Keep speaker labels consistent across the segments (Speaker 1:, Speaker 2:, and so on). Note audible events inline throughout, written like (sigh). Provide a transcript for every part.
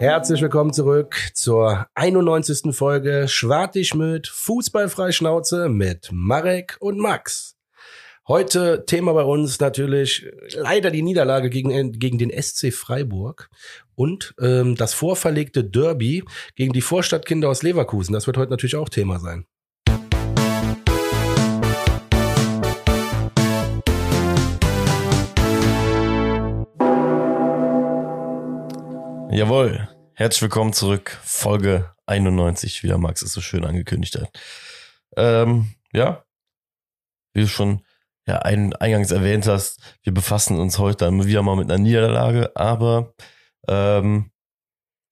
Speaker 1: Herzlich willkommen zurück zur 91. Folge Schwartig mit Fußballfrei Schnauze mit Marek und Max. Heute Thema bei uns natürlich leider die Niederlage gegen, gegen den SC Freiburg und ähm, das vorverlegte Derby gegen die Vorstadtkinder aus Leverkusen. Das wird heute natürlich auch Thema sein.
Speaker 2: Jawohl. Herzlich willkommen zurück. Folge 91, wie der Max es so schön angekündigt hat. Ähm, ja, wie du schon ja, ein, eingangs erwähnt hast, wir befassen uns heute dann wieder mal mit einer Niederlage, aber ähm,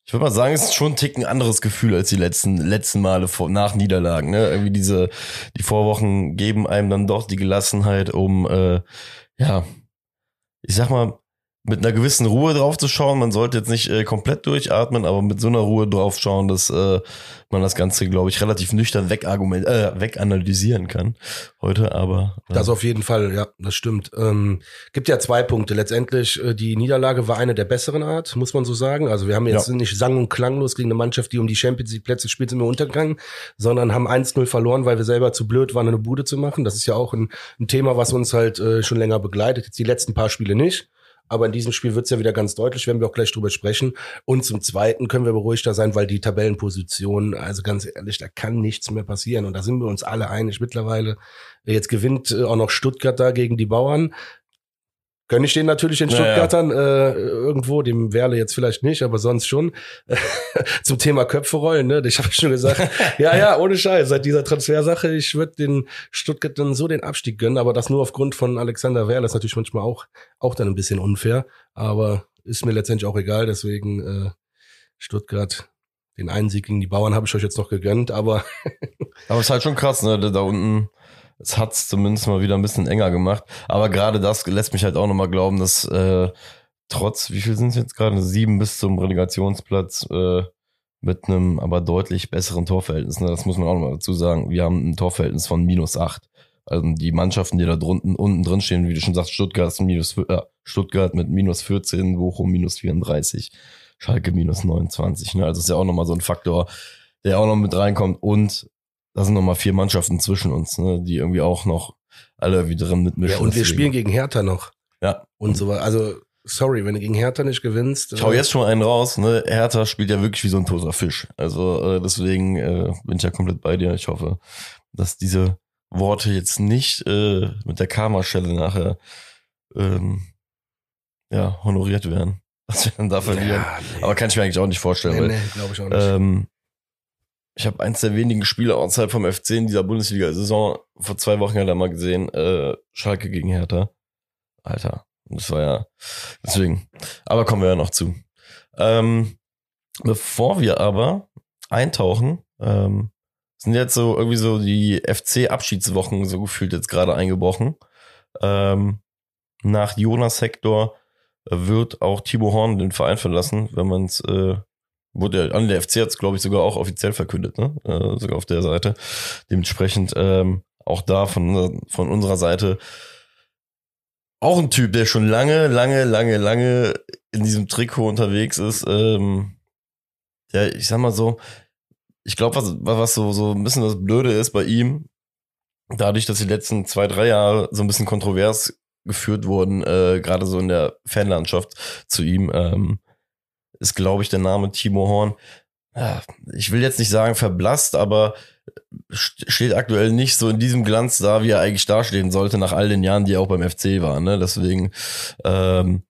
Speaker 2: ich würde mal sagen, es ist schon ein Ticken anderes Gefühl als die letzten, letzten Male vor, nach Niederlagen. Ne? Irgendwie diese, die Vorwochen geben einem dann doch die Gelassenheit, um äh, ja, ich sag mal, mit einer gewissen Ruhe drauf zu schauen. Man sollte jetzt nicht äh, komplett durchatmen, aber mit so einer Ruhe drauf schauen, dass äh, man das Ganze, glaube ich, relativ nüchtern wegargument äh, weganalysieren kann heute. Aber
Speaker 1: äh. das auf jeden Fall, ja, das stimmt. Ähm, gibt ja zwei Punkte. Letztendlich äh, die Niederlage war eine der besseren Art, muss man so sagen. Also wir haben jetzt ja. nicht sang- und klanglos gegen eine Mannschaft, die um die Champions League Plätze spielt, sind wir untergegangen, sondern haben 1-0 verloren, weil wir selber zu blöd waren, eine Bude zu machen. Das ist ja auch ein, ein Thema, was uns halt äh, schon länger begleitet. Jetzt die letzten paar Spiele nicht. Aber in diesem Spiel wird es ja wieder ganz deutlich, werden wir auch gleich drüber sprechen. Und zum Zweiten können wir beruhigter sein, weil die Tabellenposition, also ganz ehrlich, da kann nichts mehr passieren. Und da sind wir uns alle einig mittlerweile. Jetzt gewinnt äh, auch noch Stuttgart da gegen die Bauern. Gönne ich den natürlich in Stuttgartern ja. äh, irgendwo, dem Werle jetzt vielleicht nicht, aber sonst schon. (laughs) Zum Thema Köpfe rollen, ne? Ich habe schon gesagt, (laughs) ja, ja, ohne Scheiß, seit dieser Transfersache, ich würde den Stuttgartern so den Abstieg gönnen, aber das nur aufgrund von Alexander Werle ist natürlich manchmal auch, auch dann ein bisschen unfair, aber ist mir letztendlich auch egal, deswegen äh, Stuttgart, den einen Sieg gegen die Bauern habe ich euch jetzt noch gegönnt, aber. (laughs)
Speaker 2: aber es ist halt schon krass, ne? Da unten es hat's zumindest mal wieder ein bisschen enger gemacht. Aber gerade das lässt mich halt auch nochmal glauben, dass äh, trotz, wie viel sind es jetzt gerade? Sieben bis zum Relegationsplatz äh, mit einem aber deutlich besseren Torverhältnis. Ne? Das muss man auch nochmal dazu sagen. Wir haben ein Torverhältnis von minus acht. Also die Mannschaften, die da drunten, unten drin stehen, wie du schon sagst, Stuttgart, minus, äh, Stuttgart mit minus 14, Bochum minus 34, Schalke minus 29. Ne? Also ist ja auch nochmal so ein Faktor, der auch noch mit reinkommt. Und da sind nochmal vier Mannschaften zwischen uns, ne, die irgendwie auch noch alle wieder drin mitmischen.
Speaker 1: Ja, und wir spielen gegen Hertha noch.
Speaker 2: Ja.
Speaker 1: Und so Also, sorry, wenn du gegen Hertha nicht gewinnst.
Speaker 2: Ich hau äh, jetzt schon einen raus, ne? Hertha spielt ja wirklich wie so ein toter Fisch. Also äh, deswegen äh, bin ich ja komplett bei dir. Ich hoffe, dass diese Worte jetzt nicht äh, mit der Karma-Schelle nachher ähm, ja, honoriert werden. (laughs) Dass wir dann da verlieren. Ja, nee. Aber kann ich mir eigentlich auch nicht vorstellen. Nee, nee, glaube ich auch nicht. Ähm, ich habe eins der wenigen Spiele außerhalb vom FC in dieser Bundesliga-Saison vor zwei Wochen halt einmal gesehen, äh, Schalke gegen Hertha. Alter, das war ja deswegen. Aber kommen wir ja noch zu. Ähm, bevor wir aber eintauchen, ähm, sind jetzt so irgendwie so die FC-Abschiedswochen so gefühlt jetzt gerade eingebrochen. Ähm, nach Jonas Hector wird auch Timo Horn den Verein verlassen, wenn man es äh, wurde an der FC hat es, glaube ich, sogar auch offiziell verkündet, ne? Äh, sogar auf der Seite. Dementsprechend ähm, auch da von, von unserer Seite auch ein Typ, der schon lange, lange, lange, lange in diesem Trikot unterwegs ist. Ähm, ja, ich sag mal so, ich glaube, was, was so, so ein bisschen das Blöde ist bei ihm, dadurch, dass die letzten zwei, drei Jahre so ein bisschen kontrovers geführt wurden, äh, gerade so in der Fanlandschaft zu ihm, ähm, ist, glaube ich, der Name Timo Horn. Ich will jetzt nicht sagen verblasst, aber steht aktuell nicht so in diesem Glanz da, wie er eigentlich dastehen sollte, nach all den Jahren, die er auch beim FC war. Ne? Deswegen ähm,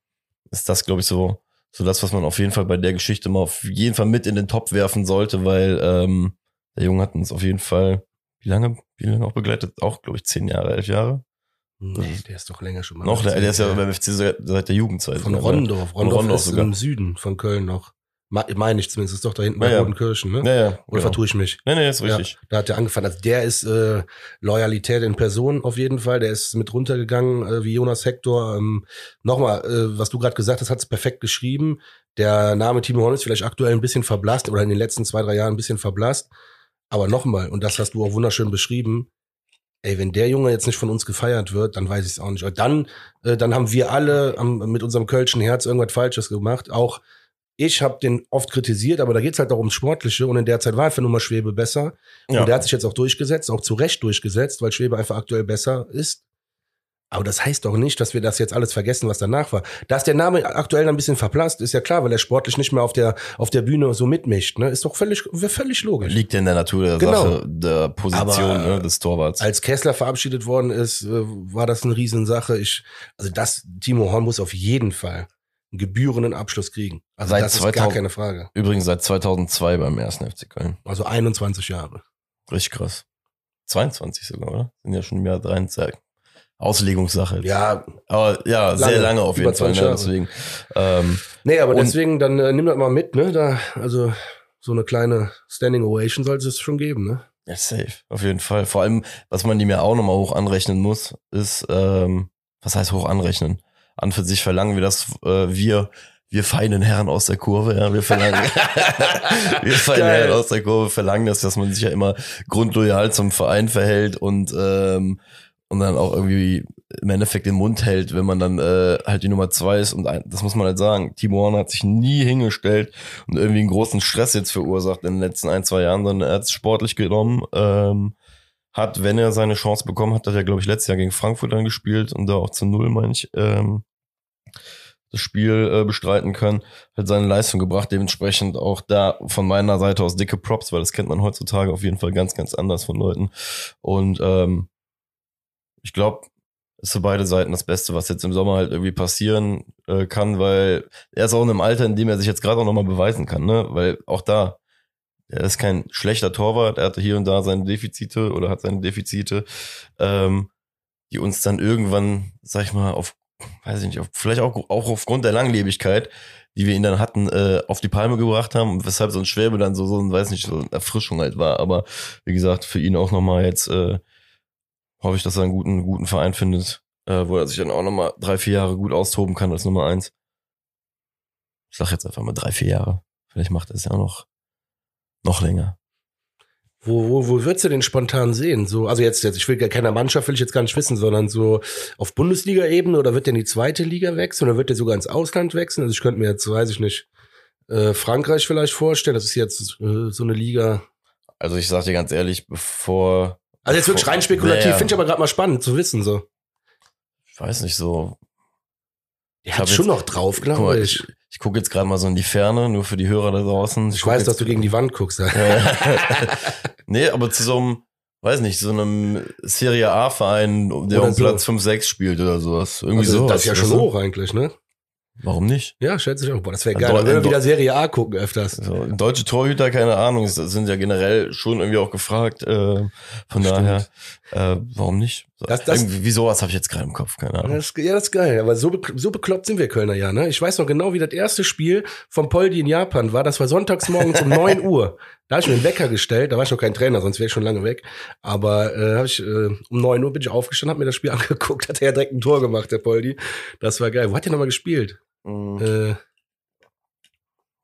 Speaker 2: ist das, glaube ich, so, so das, was man auf jeden Fall bei der Geschichte mal auf jeden Fall mit in den Top werfen sollte, weil ähm, der Junge hat uns auf jeden Fall, wie lange, wie lange auch begleitet? Auch, glaube ich, zehn Jahre, elf Jahre.
Speaker 1: Nee, der ist doch länger schon mal.
Speaker 2: Noch, der, der ist ja beim FC seit der Jugendzeit.
Speaker 1: Von Rondorf. Rondorf, Rondorf ist sogar. im Süden von Köln noch. Meine ich zumindest, ist doch da hinten bei ja, Rodenkirchen, ne?
Speaker 2: Ja, ja.
Speaker 1: Oder genau. vertue ich mich?
Speaker 2: Nee, nee, ist richtig.
Speaker 1: Ja, da hat er angefangen. Also der ist äh, Loyalität in Person auf jeden Fall. Der ist mit runtergegangen äh, wie Jonas Hector. Ähm, Nochmal, äh, was du gerade gesagt hast, hat es perfekt geschrieben. Der Name Timo Horn ist vielleicht aktuell ein bisschen verblasst oder in den letzten zwei, drei Jahren ein bisschen verblasst. Aber nochmal, und das hast du auch wunderschön beschrieben, ey, wenn der Junge jetzt nicht von uns gefeiert wird, dann weiß ich es auch nicht. Und dann, äh, dann haben wir alle am, mit unserem kölschen Herz irgendwas Falsches gemacht. Auch ich habe den oft kritisiert, aber da geht's halt auch ums Sportliche und in der Zeit war einfach nur mal Schwebe besser.
Speaker 2: Ja.
Speaker 1: Und der hat sich jetzt auch durchgesetzt, auch zu Recht durchgesetzt, weil Schwebe einfach aktuell besser ist. Aber das heißt doch nicht, dass wir das jetzt alles vergessen, was danach war. Dass der Name aktuell ein bisschen verblasst, ist ja klar, weil er sportlich nicht mehr auf der, auf der Bühne so mitmischt. Ne? Ist doch völlig, völlig logisch.
Speaker 2: Liegt in der Natur der
Speaker 1: Genau.
Speaker 2: Sache, der Position
Speaker 1: Aber,
Speaker 2: ne, des Torwarts.
Speaker 1: Als Kessler verabschiedet worden ist, äh, war das eine Riesensache. Ich, also das, Timo Horn muss auf jeden Fall einen gebührenden Abschluss kriegen. Also
Speaker 2: Seit
Speaker 1: das ist gar
Speaker 2: 2000
Speaker 1: keine Frage.
Speaker 2: Übrigens seit 2002 beim ersten FC Köln.
Speaker 1: Also 21 Jahre.
Speaker 2: Richtig krass. 22 sogar, oder? Sind ja schon im Jahr 23. Auslegungssache.
Speaker 1: Ja,
Speaker 2: Aber ja, sehr
Speaker 1: Lange.
Speaker 2: lange auf jeden Fall.
Speaker 1: 20
Speaker 2: Ne? Deswegen. Ähm,
Speaker 1: nee, aber deswegen, dann äh, nimm das mal mit, ne? Da, also so eine kleine Standing Ovation sollte es schon geben, ne?
Speaker 2: ja, safe. Auf jeden Fall. Vor allem, was man ihm ja auch nochmal hoch anrechnen muss, ist, ähm, was heißt hoch anrechnen? An für sich verlangen wir das, äh, wir, wir feinen Herren aus der Kurve, ja, wir verlangen, (laughs) wir feinen
Speaker 1: Geil.
Speaker 2: Herren aus der Kurve verlangen das, dass man sich ja immer grundloyal zum Verein verhält und, ähm, und dann auch irgendwie im Endeffekt den Mund hält, wenn man dann äh, halt die Nummer zwei ist. Und ein, das muss man halt sagen, Timo Horn hat sich nie hingestellt und irgendwie einen großen Stress jetzt verursacht in den letzten ein, zwei Jahren, sondern er hat es sportlich genommen. Ähm, hat, wenn er seine Chance bekommen hat, hat er, glaube ich, letztes Jahr gegen Frankfurt dann gespielt und da auch zu Null, meine ich, ähm, das Spiel äh, bestreiten können, hat seine Leistung gebracht, dementsprechend auch da von meiner Seite aus dicke Props, weil das kennt man heutzutage auf jeden Fall ganz, ganz anders von Leuten. Und ähm, ich glaube, ist für beide Seiten das Beste, was jetzt im Sommer halt irgendwie passieren äh, kann, weil er ist auch in einem Alter, in dem er sich jetzt gerade auch nochmal beweisen kann, ne? Weil auch da, er ist kein schlechter Torwart, er hatte hier und da seine Defizite oder hat seine Defizite, ähm, die uns dann irgendwann, sag ich mal, auf, weiß ich nicht, auf, vielleicht auch, auch aufgrund der Langlebigkeit, die wir ihn dann hatten, äh, auf die Palme gebracht haben weshalb so ein Schwäbe dann so, so ein, weiß nicht, so eine Erfrischung halt war. Aber wie gesagt, für ihn auch nochmal jetzt, äh, hoffe ich, dass er einen guten, guten Verein findet, äh, wo er sich dann auch nochmal drei, vier Jahre gut austoben kann als Nummer eins. Ich sag jetzt einfach mal drei, vier Jahre. Vielleicht macht er es ja auch noch, noch länger.
Speaker 1: Wo, wo, wo würdest du den spontan sehen? So, also jetzt, jetzt, ich will gar keiner Mannschaft, will ich jetzt gar nicht wissen, sondern so auf Bundesliga-Ebene oder wird der in die zweite Liga wechseln oder wird der sogar ins Ausland wechseln? Also ich könnte mir jetzt, weiß ich nicht, äh, Frankreich vielleicht vorstellen. Das ist jetzt äh, so eine Liga.
Speaker 2: Also ich sag dir ganz ehrlich, bevor.
Speaker 1: Also jetzt wirklich rein spekulativ,
Speaker 2: Naja,
Speaker 1: finde ich aber gerade mal spannend zu wissen. So,
Speaker 2: Ich weiß nicht, so. Ich
Speaker 1: hat schon noch drauf,
Speaker 2: Guck mal,
Speaker 1: glaube
Speaker 2: ich
Speaker 1: ich.
Speaker 2: ich gucke jetzt gerade mal so in die Ferne, nur für die Hörer da draußen.
Speaker 1: Ich
Speaker 2: guck
Speaker 1: weiß,
Speaker 2: jetzt,
Speaker 1: dass du gegen die Wand guckst. (laughs)
Speaker 2: Nee, aber zu so einem, weiß nicht, so einem Serie A-Verein, der
Speaker 1: Oder
Speaker 2: um
Speaker 1: so.
Speaker 2: Platz 5, 6 spielt oder sowas. Irgendwie
Speaker 1: Also,
Speaker 2: sowas.
Speaker 1: das ist ja schon hoch eigentlich, ne?
Speaker 2: Warum nicht?
Speaker 1: Ja, schätze ich auch. Boah, das wäre geil. Dann würden wir wieder Serie A gucken öfters.
Speaker 2: So, deutsche Torhüter, keine Ahnung, sind ja generell schon irgendwie auch gefragt. Äh, von
Speaker 1: Stimmt.
Speaker 2: daher, äh, warum nicht? So,
Speaker 1: Das- das-
Speaker 2: irgendwie, wie sowas habe ich jetzt gerade im Kopf, keine
Speaker 1: Ja,
Speaker 2: Ahnung.
Speaker 1: das, ja, das ist geil. Aber so, so bekloppt sind wir Kölner ja, ne? Ich weiß noch genau, wie das erste Spiel vom Poldi in Japan war. Das war sonntags morgens um (laughs) 9 Uhr. Da habe ich mir einen Wecker gestellt. Da war ich noch kein Trainer, sonst wäre ich schon lange weg. Aber äh, hab ich, äh, um 9 Uhr bin ich aufgestanden, habe mir das Spiel (laughs) angeguckt. Hat er ja direkt ein Tor gemacht, der Poldi. Das war geil. Wo hat der nochmal gespielt?
Speaker 2: Mhm.
Speaker 1: Äh,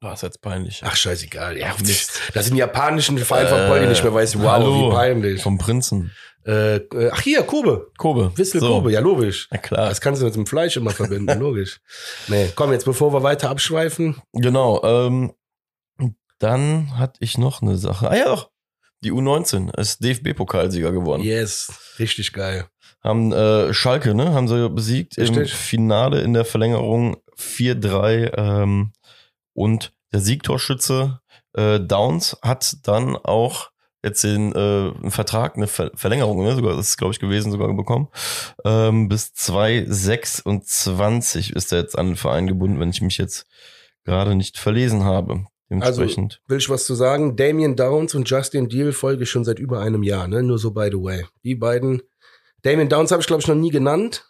Speaker 2: Das ist jetzt peinlich.
Speaker 1: ach, scheißegal. Ja,
Speaker 2: Ach,
Speaker 1: das sind japanischen Verein von
Speaker 2: Äh,
Speaker 1: Poldi nicht mehr weiß. Wow,
Speaker 2: hallo.
Speaker 1: wie peinlich.
Speaker 2: Vom Prinzen.
Speaker 1: Äh, äh, ach hier, Kobe.
Speaker 2: Kobe.
Speaker 1: Wissel
Speaker 2: So.
Speaker 1: Kobe, ja logisch.
Speaker 2: Na klar.
Speaker 1: Das kannst du mit dem Fleisch immer verbinden, (laughs) logisch. Nee, komm, jetzt bevor wir weiter abschweifen.
Speaker 2: Genau. Ähm, dann hatte ich noch eine Sache. Ah ja, doch. Die U19 ist DFB-Pokalsieger geworden.
Speaker 1: Yes, richtig geil.
Speaker 2: Haben äh, Schalke, ne? Haben sie besiegt im
Speaker 1: Richtig.
Speaker 2: Finale in der Verlängerung 4-3. Ähm, und der Siegtorschütze äh, Downs hat dann auch jetzt den äh, einen Vertrag, eine Ver Verlängerung, ne? Sogar, das ist, glaube ich, gewesen, sogar bekommen. Ähm, bis 2026 ist er jetzt an den Verein gebunden, wenn ich mich jetzt gerade nicht verlesen habe. Dementsprechend.
Speaker 1: Will ich was zu sagen? Damien Downs und Justin Deal folge ich schon seit über einem Jahr, ne? Nur so by the way. Die beiden. Damien Downs habe ich, glaube ich, noch nie genannt.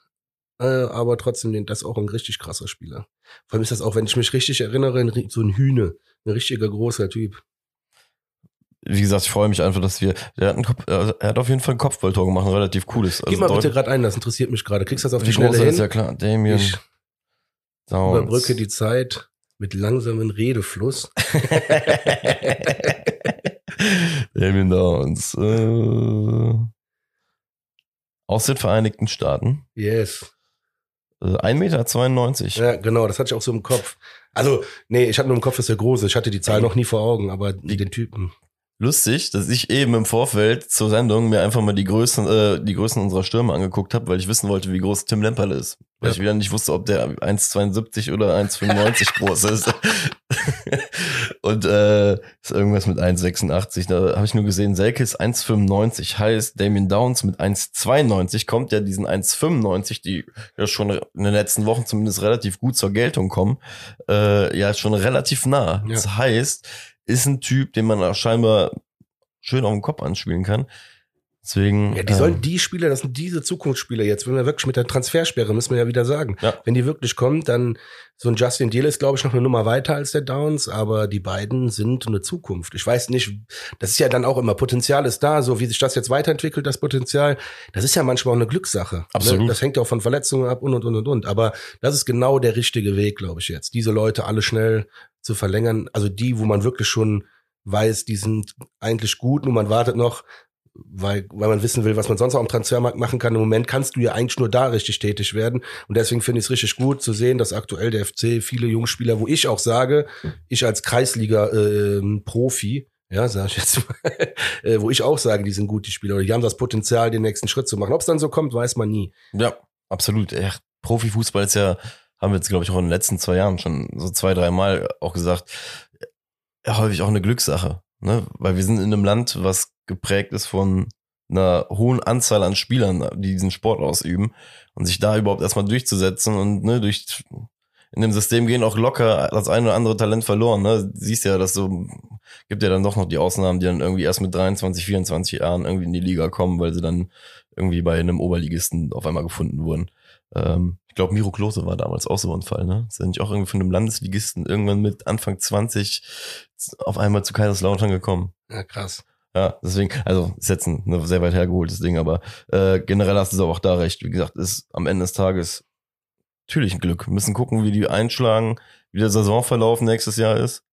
Speaker 1: Äh, aber trotzdem, das ist auch ein richtig krasser Spieler. Vor allem ist das auch, wenn ich mich richtig erinnere, so ein Hühne. Ein richtiger großer Typ.
Speaker 2: Wie gesagt, ich freue mich einfach, dass wir. Der hat, einen äh, er hat auf jeden Fall ein Kopfballtor gemacht, ein relativ cooles.
Speaker 1: Gib mal bitte gerade ein, das interessiert mich gerade. Kriegst du das auf die
Speaker 2: groß
Speaker 1: Schnelle
Speaker 2: er ist,
Speaker 1: hin?
Speaker 2: ja klar. Damien
Speaker 1: Ich
Speaker 2: Downs.
Speaker 1: überbrücke die Zeit mit langsamen Redefluss. (laughs)
Speaker 2: Damien Downs. Äh, aus den Vereinigten Staaten.
Speaker 1: Yes.
Speaker 2: Äh, 1,92 Meter.
Speaker 1: Ja, genau, das hatte ich auch so im Kopf. Also, nee, ich hatte nur im Kopf, dass er groß ist. Ich hatte die Zahl noch nie vor Augen, aber den Typen.
Speaker 2: Lustig, dass ich eben im Vorfeld zur Sendung mir einfach mal die Größen, äh, die Größen unserer Stürme angeguckt habe, weil ich wissen wollte, wie groß Tim Lemperle ist. Weil ja. ich wieder nicht wusste, ob der 1,72 oder 1,95 (laughs) groß ist. (laughs) Und äh, ist irgendwas mit 1,86. Da habe ich nur gesehen, Selke ist 1,95. Heißt, Damien Downs mit 1,92 kommt ja diesen 1,95, die ja schon in den letzten Wochen zumindest relativ gut zur Geltung kommen, äh, ja schon relativ nah. Ja. Das heißt, ist ein Typ, den man auch scheinbar schön auf den Kopf anspielen kann. Deswegen.
Speaker 1: Ja, die sollen ähm, die Spieler, das sind diese Zukunftsspieler jetzt, wenn wir wirklich mit der Transfersperre, müssen wir ja wieder sagen. Ja. Wenn die wirklich kommt, dann so ein Justin Deal ist, glaube ich, noch eine Nummer weiter als der Downs, aber die beiden sind eine Zukunft. Ich weiß nicht, das ist ja dann auch immer, Potenzial ist da, so wie sich das jetzt weiterentwickelt, das Potenzial, das ist ja manchmal auch eine Glückssache. Ne?
Speaker 2: Absolut.
Speaker 1: Ne? Das hängt ja auch von Verletzungen ab und und und und und. Aber das ist genau der richtige Weg, glaube ich jetzt. Diese Leute alle schnell zu verlängern. Also die, wo man wirklich schon weiß, die sind eigentlich gut, nur man wartet noch, weil, weil man wissen will, was man sonst auch am Transfermarkt machen kann. Im Moment kannst du ja eigentlich nur da richtig tätig werden. Und deswegen finde ich es richtig gut zu sehen, dass aktuell der FC viele Jungspieler, wo ich auch sage, ich als Kreisliga-Profi, ähm, äh, ja, sag ich jetzt mal, (laughs) äh, wo ich auch sage, die sind gut, die Spieler, oder die haben das Potenzial, den nächsten Schritt zu machen. Ob es dann so kommt, weiß man nie.
Speaker 2: Ja, absolut. Ja, Profifußball ist ja haben wir jetzt, glaube ich, auch in den letzten zwei Jahren schon so zwei, drei Mal auch gesagt, ja, häufig auch eine Glückssache. Ne? Weil wir sind in einem Land, was geprägt ist von einer hohen Anzahl an Spielern, die diesen Sport ausüben und sich da überhaupt erstmal durchzusetzen und ne, durch in dem System gehen auch locker das eine oder andere Talent verloren. Ne? Siehst ja, dass so gibt ja dann doch noch die Ausnahmen, die dann irgendwie erst mit 23, 24 Jahren irgendwie in die Liga kommen, weil sie dann irgendwie bei einem Oberligisten auf einmal gefunden wurden. Ähm, ich glaube, Miro Klose war damals auch so ein Fall, ne? Ist ja nicht auch irgendwie von einem Landesligisten irgendwann mit Anfang 20 auf einmal zu Kaiserslautern gekommen.
Speaker 1: Ja, krass.
Speaker 2: Ja, deswegen, also ist jetzt ein ne, sehr weit hergeholtes Ding, aber äh, generell hast du auch da recht. Wie gesagt, ist am Ende des Tages natürlich ein Glück. Wir müssen gucken, wie die einschlagen, wie der Saisonverlauf nächstes Jahr ist.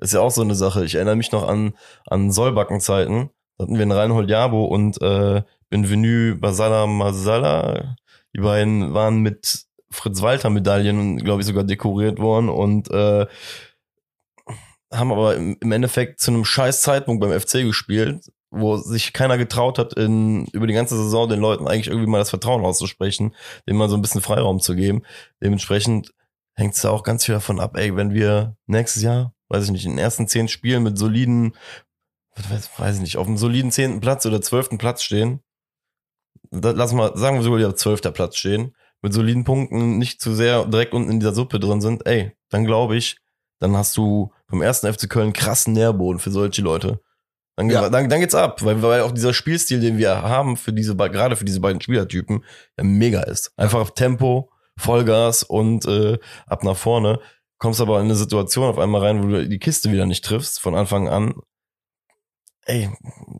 Speaker 2: Ist ja auch so eine Sache. Ich erinnere mich noch an, an Sollbackenzeiten. Da hatten wir einen Reinhold Jabo und äh, Benvenu Basala Masala. Die beiden waren mit Fritz Walter Medaillen, glaube ich, sogar dekoriert worden und äh, haben aber im Endeffekt zu einem scheiß Zeitpunkt beim FC gespielt, wo sich keiner getraut hat, in, über die ganze Saison den Leuten eigentlich irgendwie mal das Vertrauen auszusprechen, denen mal so ein bisschen Freiraum zu geben. Dementsprechend hängt es da auch ganz viel davon ab, ey, wenn wir nächstes Jahr, weiß ich nicht, in den ersten zehn Spielen mit soliden, weiß ich nicht, auf einem soliden zehnten Platz oder zwölften Platz stehen, lass mal, sagen wir sogar, auf zwölfter Platz stehen, mit soliden Punkten nicht zu sehr direkt unten in dieser Suppe drin sind, ey, dann glaube ich, dann hast du vom ersten FC Köln krassen Nährboden für solche Leute. Dann, ja. dann, dann geht's ab, weil, weil auch dieser Spielstil, den wir haben für diese, gerade für diese beiden Spielertypen, ja mega ist. Einfach auf Tempo, Vollgas und äh, ab nach vorne. Kommst aber in eine Situation auf einmal rein, wo du die Kiste wieder nicht triffst von Anfang an. Ey,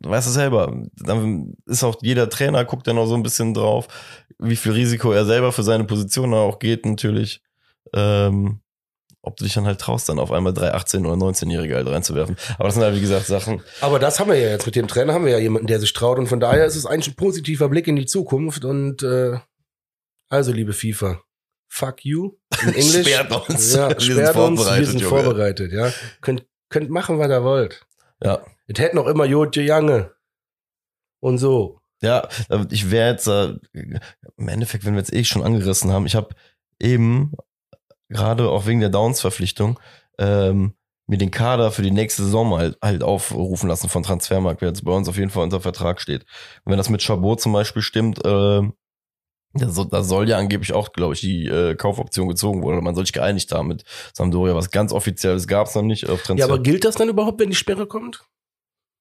Speaker 2: du weißt es selber. Dann ist auch jeder Trainer, guckt dann auch so ein bisschen drauf, wie viel Risiko er selber für seine Position auch geht, natürlich. Ähm, ob du dich dann halt traust, dann auf einmal drei 18- oder 19-Jährige halt reinzuwerfen. Aber das sind halt, wie gesagt, Sachen.
Speaker 1: Aber das haben wir ja jetzt mit dem Trainer, haben wir ja jemanden, der sich traut. Und von daher ist es eigentlich ein positiver Blick in die Zukunft. Und äh, also, liebe FIFA, fuck you. In (laughs) Englisch.
Speaker 2: sperrt uns.
Speaker 1: Ja, wir sperrt sind uns, wir sind vorbereitet. Ja, könnt, könnt machen, was ihr wollt.
Speaker 2: Ja.
Speaker 1: Es hätte noch immer Jodje Jange. Und so.
Speaker 2: Ja, ich wäre jetzt, äh, im Endeffekt, wenn wir jetzt eh schon angerissen haben, ich habe eben gerade auch wegen der Downs-Verpflichtung, ähm, mir den Kader für die nächste Saison halt, halt aufrufen lassen von Transfermarkt, wer jetzt bei uns auf jeden Fall unter Vertrag steht. Und wenn das mit Chabot zum Beispiel stimmt, äh, da soll, ja angeblich auch, glaube ich, die äh, Kaufoption gezogen worden. Man soll sich geeinigt haben mit Sampdoria. Was ganz offizielles gab es noch nicht auf
Speaker 1: Transfer. Ja, aber gilt das dann überhaupt, wenn die Sperre kommt?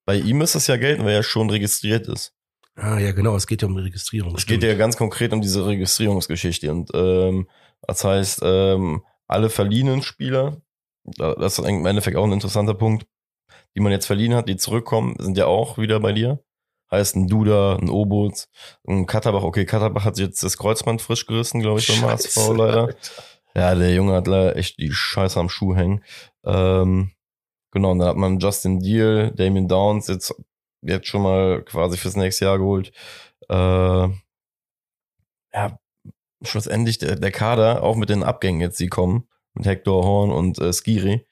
Speaker 2: Bei ihm ist das ja gelten, weil er schon registriert ist.
Speaker 1: Ah, ja, genau. Es geht ja um die Registrierung.
Speaker 2: Es geht ja ganz konkret um diese Registrierungsgeschichte. Und ähm, das heißt, ähm, alle verliehenen Spieler, das ist im Endeffekt auch ein interessanter Punkt, die man jetzt verliehen hat, die zurückkommen, sind ja auch wieder bei dir. Heißt ein Duda, ein Obutz, ein Katterbach. Okay, Katterbach hat jetzt das Kreuzband frisch gerissen, glaube ich, beim HSV leider. Alter. Ja, der Junge hat leider echt die Scheiße am Schuh hängen. Ähm, genau, und dann hat man Justin Deal, Damien Downs jetzt, jetzt schon mal quasi fürs nächste Jahr geholt. Äh, ja, schlussendlich der, der Kader, auch mit den Abgängen jetzt, die kommen, mit Hector Horn und äh, Skiri,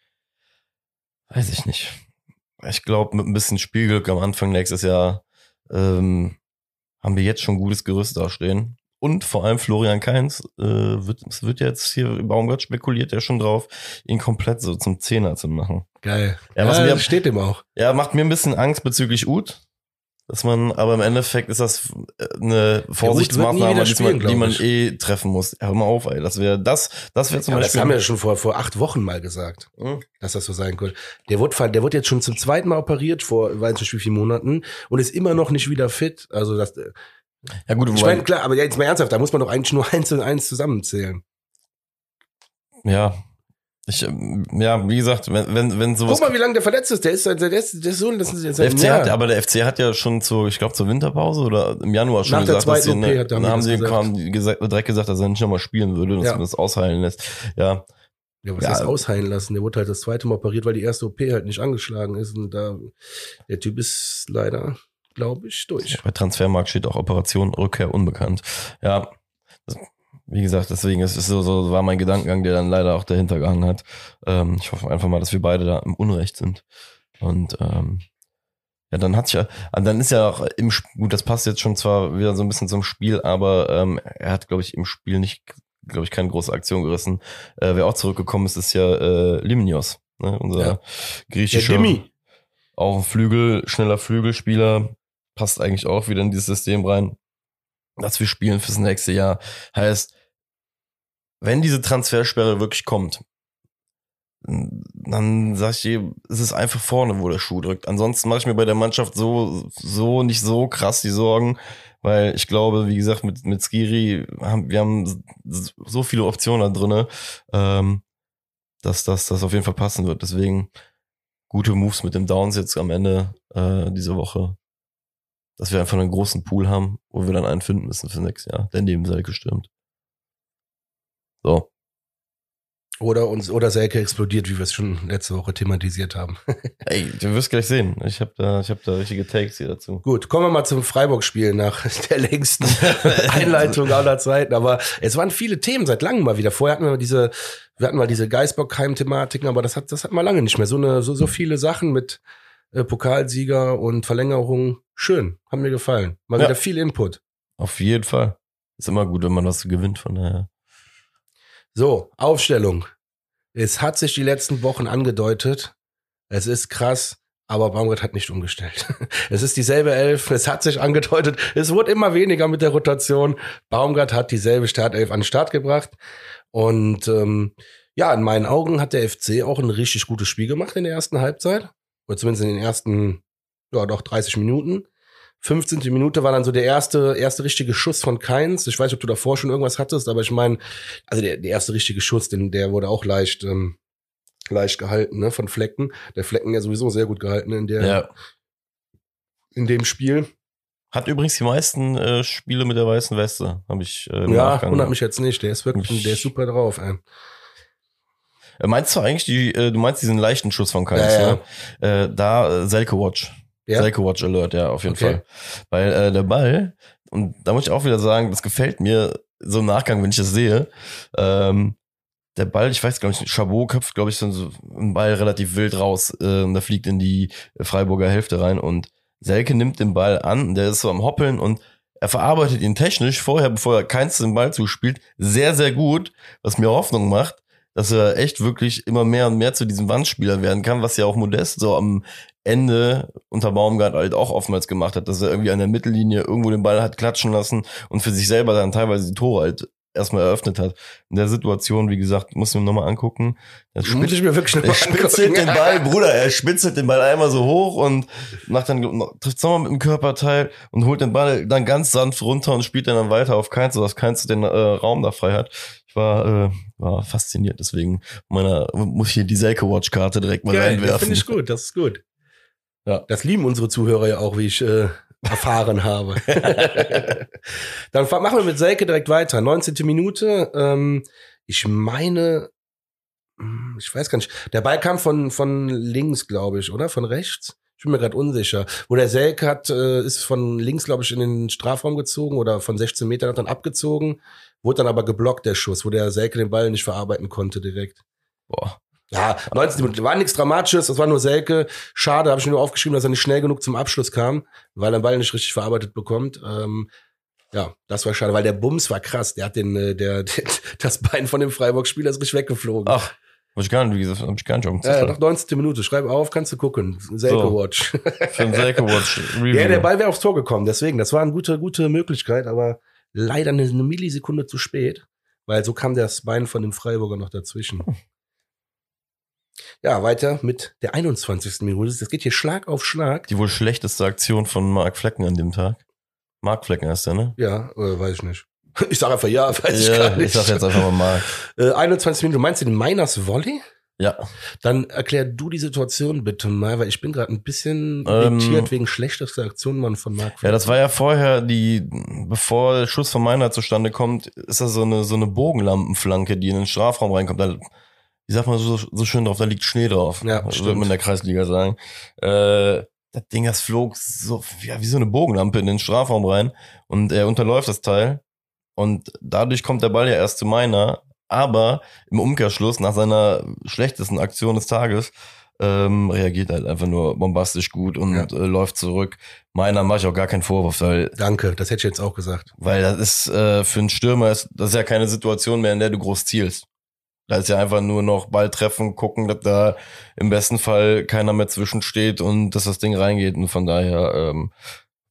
Speaker 2: weiß ich nicht. Ich glaube, mit ein bisschen Spielglück am Anfang nächstes Jahr ähm, haben wir jetzt schon gutes Gerüst dastehen. Und vor allem Florian Kainz, äh, wird, es wird jetzt hier, Baumgart spekuliert ja schon drauf, ihn komplett so zum Zehner zu machen.
Speaker 1: Geil.
Speaker 2: Ja, was
Speaker 1: ja,
Speaker 2: mir-
Speaker 1: das steht ihm auch.
Speaker 2: Ja, macht mir ein bisschen Angst bezüglich Uth. Dass man, aber im Endeffekt ist das äh, eine Vorsichtsmaßnahme, die,
Speaker 1: spielen,
Speaker 2: man, die man eh treffen muss. Hör mal auf, ey. Das wäre das, das wäre zum
Speaker 1: Ja, das
Speaker 2: Beispiel.
Speaker 1: haben wir ja schon vor, vor acht Wochen mal gesagt,
Speaker 2: Hm?
Speaker 1: dass das so sein könnte. Der wurde, der wurde jetzt schon zum zweiten Mal operiert vor, weiß nicht wie vielen Monaten und ist immer noch nicht wieder fit. Also das,
Speaker 2: Ja gut,
Speaker 1: ich meine, klar, aber jetzt mal ernsthaft, da muss man doch eigentlich nur (laughs) eins und eins zusammenzählen.
Speaker 2: ja. Ich, ähm, ja, wie gesagt, wenn, wenn, wenn sowas.
Speaker 1: Guck mal, wie lange der verletzt ist. Der ist, der, der ist, der ist so, das ist jetzt
Speaker 2: der FC
Speaker 1: Jahr.
Speaker 2: hat, aber der FC hat ja schon zur, ich glaube, zur Winterpause oder im Januar schon
Speaker 1: Nach
Speaker 2: gesagt, dass sie, ne,
Speaker 1: hat
Speaker 2: dann haben sie
Speaker 1: gesagt.
Speaker 2: gesagt, direkt gesagt, dass er nicht nochmal spielen würde, dass
Speaker 1: Ja.
Speaker 2: man das ausheilen lässt. Ja,
Speaker 1: Ja, was
Speaker 2: Ja.
Speaker 1: heißt ausheilen lassen? Der wurde halt das zweite Mal operiert, weil die erste OP halt nicht angeschlagen ist. Und da, der Typ ist leider, glaube ich, durch.
Speaker 2: Bei Transfermarkt steht auch Operation Rückkehr unbekannt. Ja, wie gesagt, deswegen ist es so, so war mein Gedankengang, der dann leider auch dahinter gehangen hat. Ähm, ich hoffe einfach mal, dass wir beide da im Unrecht sind. Und ähm, ja, dann hat ja, dann ist ja auch im gut, das passt jetzt schon zwar wieder so ein bisschen zum Spiel, aber ähm, er hat, glaube ich, im Spiel nicht, glaube ich, keine große Aktion gerissen. Äh, wer auch zurückgekommen ist, ist ja äh, Limnios, ne? unser
Speaker 1: Ja. Der
Speaker 2: griechischer
Speaker 1: Dimmi.
Speaker 2: auch ein Flügel, schneller Flügelspieler, passt eigentlich auch wieder in dieses System rein, dass wir spielen fürs nächste Jahr. Heißt, wenn diese Transfersperre wirklich kommt, dann sag ich es ist einfach vorne, wo der Schuh drückt. Ansonsten mache ich mir bei der Mannschaft so, so nicht so krass die Sorgen, weil ich glaube, wie gesagt, mit, mit Skiri haben wir haben so viele Optionen da drinne, ähm, dass das, das auf jeden Fall passen wird. Deswegen gute Moves mit dem Downs jetzt am Ende äh, diese Woche. Dass wir einfach einen großen Pool haben, wo wir dann einen finden müssen für nächstes Jahr, der neben Selke stürmt. So.
Speaker 1: Oder uns, oder Selke explodiert, wie wir es schon letzte Woche thematisiert haben. (laughs)
Speaker 2: Ey, du wirst gleich sehen. Ich habe da, ich hab da richtige Takes hier dazu.
Speaker 1: Gut, kommen wir mal zum Freiburg-Spiel nach (laughs) der längsten (laughs) Einleitung aller Zeiten. Aber es waren viele Themen seit langem mal wieder. Vorher hatten wir diese, wir hatten mal diese Geisbockheim-Thematiken, aber das hat, das hat man lange nicht mehr. So eine, so, so viele Sachen mit äh, Pokalsieger und Verlängerung. Schön, haben mir gefallen. Mal
Speaker 2: Ja.
Speaker 1: wieder viel Input.
Speaker 2: Auf jeden Fall. Ist immer gut, wenn man was gewinnt, von daher.
Speaker 1: So, Aufstellung. Es hat sich die letzten Wochen angedeutet. Es ist krass, aber Baumgart hat nicht umgestellt. (laughs) Es ist dieselbe Elf. Es hat sich angedeutet. Es wurde immer weniger mit der Rotation. Baumgart hat dieselbe Startelf an den Start gebracht. Und ähm, ja, in meinen Augen hat der FC auch ein richtig gutes Spiel gemacht in der ersten Halbzeit. Oder zumindest in den ersten, ja, doch 30 Minuten. 15. Minute war dann so der erste, erste richtige Schuss von Keins. Ich weiß nicht, ob du davor schon irgendwas hattest, aber ich meine, also der, der erste richtige Schuss, den, der wurde auch leicht, ähm, leicht gehalten, ne, von Flecken. Der Flecken ja sowieso sehr gut gehalten in der,
Speaker 2: Ja.
Speaker 1: in dem Spiel.
Speaker 2: Hat übrigens die meisten äh, Spiele mit der weißen Weste, habe ich äh,
Speaker 1: Ja,
Speaker 2: Nachgang.
Speaker 1: wundert mich jetzt nicht. Der ist wirklich, der ist super drauf, ey.
Speaker 2: Äh, Meinst du eigentlich die, äh, du meinst diesen leichten Schuss von Keins,
Speaker 1: Ja, ja.
Speaker 2: ne? Äh, da äh, Selke Watch.
Speaker 1: Ja?
Speaker 2: Selke Watch Alert, ja, auf jeden
Speaker 1: Okay.
Speaker 2: Fall. Weil äh, der Ball, und da muss ich auch wieder sagen, das gefällt mir so im Nachgang, wenn ich das sehe. Ähm, der Ball, ich weiß, glaube ich, Chabot köpft, glaube ich, so einen Ball relativ wild raus. Äh, und der fliegt in die Freiburger Hälfte rein und Selke nimmt den Ball an, der ist so am Hoppeln und er verarbeitet ihn technisch vorher, bevor er keins den Ball zuspielt, sehr, sehr gut, was mir Hoffnung macht, dass er echt wirklich immer mehr und mehr zu diesem Wandspieler werden kann, was ja auch Modest so am Ende unter Baumgart halt auch oftmals gemacht hat, dass er irgendwie an der Mittellinie irgendwo den Ball hat klatschen lassen und für sich selber dann teilweise die Tore halt erstmal eröffnet hat. In der Situation, wie gesagt, muss ich mir nochmal angucken. Das
Speaker 1: Muss ich mir wirklich noch
Speaker 2: er
Speaker 1: mal
Speaker 2: spitzelt
Speaker 1: angucken.
Speaker 2: den (laughs) Ball, Bruder, er spitzelt den Ball einmal so hoch und macht dann, trifft nochmal mit dem Körperteil und holt den Ball dann ganz sanft runter und spielt dann, dann weiter auf Keins, sodass Keins den äh, Raum da frei hat. Ich war, äh, war fasziniert, deswegen meiner, muss ich hier die Selke Watch Karte direkt mal
Speaker 1: Geil, das
Speaker 2: reinwerfen.
Speaker 1: finde ich gut, das ist gut.
Speaker 2: Ja.
Speaker 1: Das lieben unsere Zuhörer ja auch, wie ich äh, erfahren habe. (laughs) Dann machen wir mit Selke direkt weiter. 19. Minute. Ähm, ich meine, hm, ich weiß gar nicht. Der Ball kam von, von links, glaube ich, oder? Von rechts? Ich bin mir gerade unsicher. Wo der Selke hat, äh, ist von links, glaube ich, in den Strafraum gezogen oder von 16 Metern hat dann abgezogen, wurde dann aber geblockt, der Schuss, wo der Selke den Ball nicht verarbeiten konnte direkt.
Speaker 2: Boah.
Speaker 1: Ja, 19 Minuten. War nichts Dramatisches, das war nur Selke. Schade, habe ich mir nur aufgeschrieben, dass er nicht schnell genug zum Abschluss kam, weil er den Ball nicht richtig verarbeitet bekommt. Ähm, ja, das war schade, weil der Bums war krass. Der hat den, äh, der, (laughs) der das Bein von dem Freiburg-Spieler ist richtig weggeflogen.
Speaker 2: Ach, hab ich gar nicht, wie gesagt, hab ich gar nicht
Speaker 1: ja, ja, nach 19. Minute. Schreib auf, kannst du gucken. Selke
Speaker 2: So.
Speaker 1: Watch.
Speaker 2: Für ein Selke Watch (laughs) Review.
Speaker 1: ja, der Ball wäre aufs Tor gekommen, deswegen. Das war eine gute, gute Möglichkeit, aber leider eine, eine Millisekunde zu spät, weil so kam das Bein von dem Freiburger noch dazwischen. (laughs) Ja, weiter mit der 21. Minute. Das geht hier Schlag auf Schlag.
Speaker 2: Die wohl schlechteste Aktion von Mark Flecken an dem Tag. Mark Flecken heißt der, ne?
Speaker 1: Ja, äh, weiß ich nicht. (laughs) Ich sag einfach ja, weiß ich
Speaker 2: ja,
Speaker 1: gar nicht.
Speaker 2: ich sag jetzt einfach mal Mark. (laughs)
Speaker 1: Äh, 21 Minuten. Meinst du den Miners Volley?
Speaker 2: Ja.
Speaker 1: Dann erklär du die Situation bitte mal, weil ich bin gerade ein bisschen
Speaker 2: Ähm,
Speaker 1: irritiert wegen schlechtester Aktion Mann von Mark.
Speaker 2: Ja, das war ja vorher die, bevor der Schuss von Meiner zustande kommt, ist das so eine, so eine Bogenlampenflanke, die in den Strafraum reinkommt. Da, wie sagt man so, so schön drauf, da liegt Schnee drauf.
Speaker 1: Ja,
Speaker 2: Das
Speaker 1: stimmt.
Speaker 2: würde man in der Kreisliga sagen. Äh, das Ding, das flog so, ja, wie so eine Bogenlampe in den Strafraum rein und er unterläuft das Teil. Und dadurch kommt der Ball ja erst zu Meiner, aber im Umkehrschluss, nach seiner schlechtesten Aktion des Tages, ähm, reagiert halt einfach nur bombastisch gut und
Speaker 1: Ja.
Speaker 2: äh, läuft zurück. Meiner mache ich auch gar keinen Vorwurf, weil,
Speaker 1: Danke, das hätte ich jetzt auch gesagt.
Speaker 2: weil das ist äh, für einen Stürmer ist das ist ja keine Situation mehr, in der du groß zielst. Da ist ja einfach nur noch Ball treffen, gucken, dass da im besten Fall keiner mehr zwischensteht und dass das Ding reingeht. Und von daher ähm,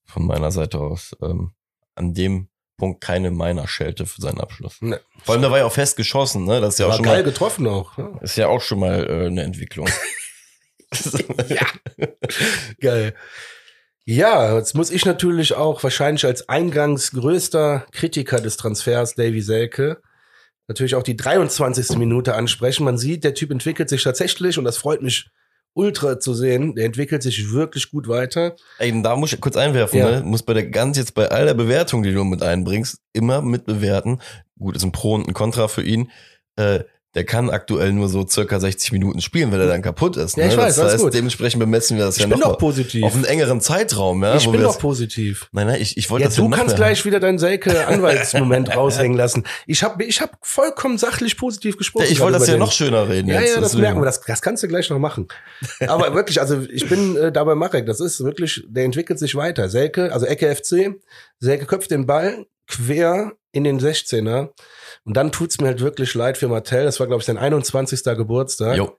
Speaker 2: von meiner Seite aus ähm, an dem Punkt keine meiner Schelte für seinen Abschluss.
Speaker 1: Ne.
Speaker 2: Vor allem da war ja auch fest geschossen, ne? Das ist ja auch
Speaker 1: War
Speaker 2: schon
Speaker 1: geil
Speaker 2: mal,
Speaker 1: getroffen auch. Ja.
Speaker 2: ist ja auch schon mal äh, eine Entwicklung. (laughs) (laughs)
Speaker 1: ja. Geil. Ja, jetzt muss ich natürlich auch wahrscheinlich als eingangs größter Kritiker des Transfers Davy Selke natürlich auch die 23. Minute ansprechen. Man sieht, der Typ entwickelt sich tatsächlich und das freut mich ultra zu sehen. Der entwickelt sich wirklich gut weiter.
Speaker 2: Ey, da muss ich kurz einwerfen,
Speaker 1: Ja.
Speaker 2: ne? Muss bei der ganz jetzt bei all der Bewertung, die du mit einbringst, immer mit bewerten. Gut, ist ein Pro und ein Contra für ihn. Äh, der kann aktuell nur so circa 60 Minuten spielen, weil er dann kaputt ist.
Speaker 1: Ja,
Speaker 2: ne?
Speaker 1: ich weiß,
Speaker 2: das heißt,
Speaker 1: gut.
Speaker 2: dementsprechend bemessen wir das
Speaker 1: Ich
Speaker 2: ja
Speaker 1: bin
Speaker 2: noch
Speaker 1: doch positiv.
Speaker 2: auf einen engeren Zeitraum, ja.
Speaker 1: ich bin doch positiv.
Speaker 2: Nein, nein, ich, ich wollte
Speaker 1: Ja,
Speaker 2: das ja
Speaker 1: du kannst
Speaker 2: mehr-
Speaker 1: gleich wieder deinen Selke-Anwaltsmoment (laughs) raushängen lassen. Ich habe ich hab vollkommen sachlich positiv gesprochen.
Speaker 2: Ja, ich wollte das ja
Speaker 1: den.
Speaker 2: noch schöner reden
Speaker 1: Ja,
Speaker 2: jetzt.
Speaker 1: ja, das
Speaker 2: deswegen.
Speaker 1: merken wir. Das, das kannst du gleich noch machen. Aber wirklich, also ich bin äh, dabei Marek. Das ist wirklich, der entwickelt sich weiter. Selke, also Ecke FC, Selke köpft den Ball quer in den 16er. Und dann tut's mir halt wirklich leid für Martell. Das war, glaube ich, sein 21. Geburtstag.
Speaker 2: Jo.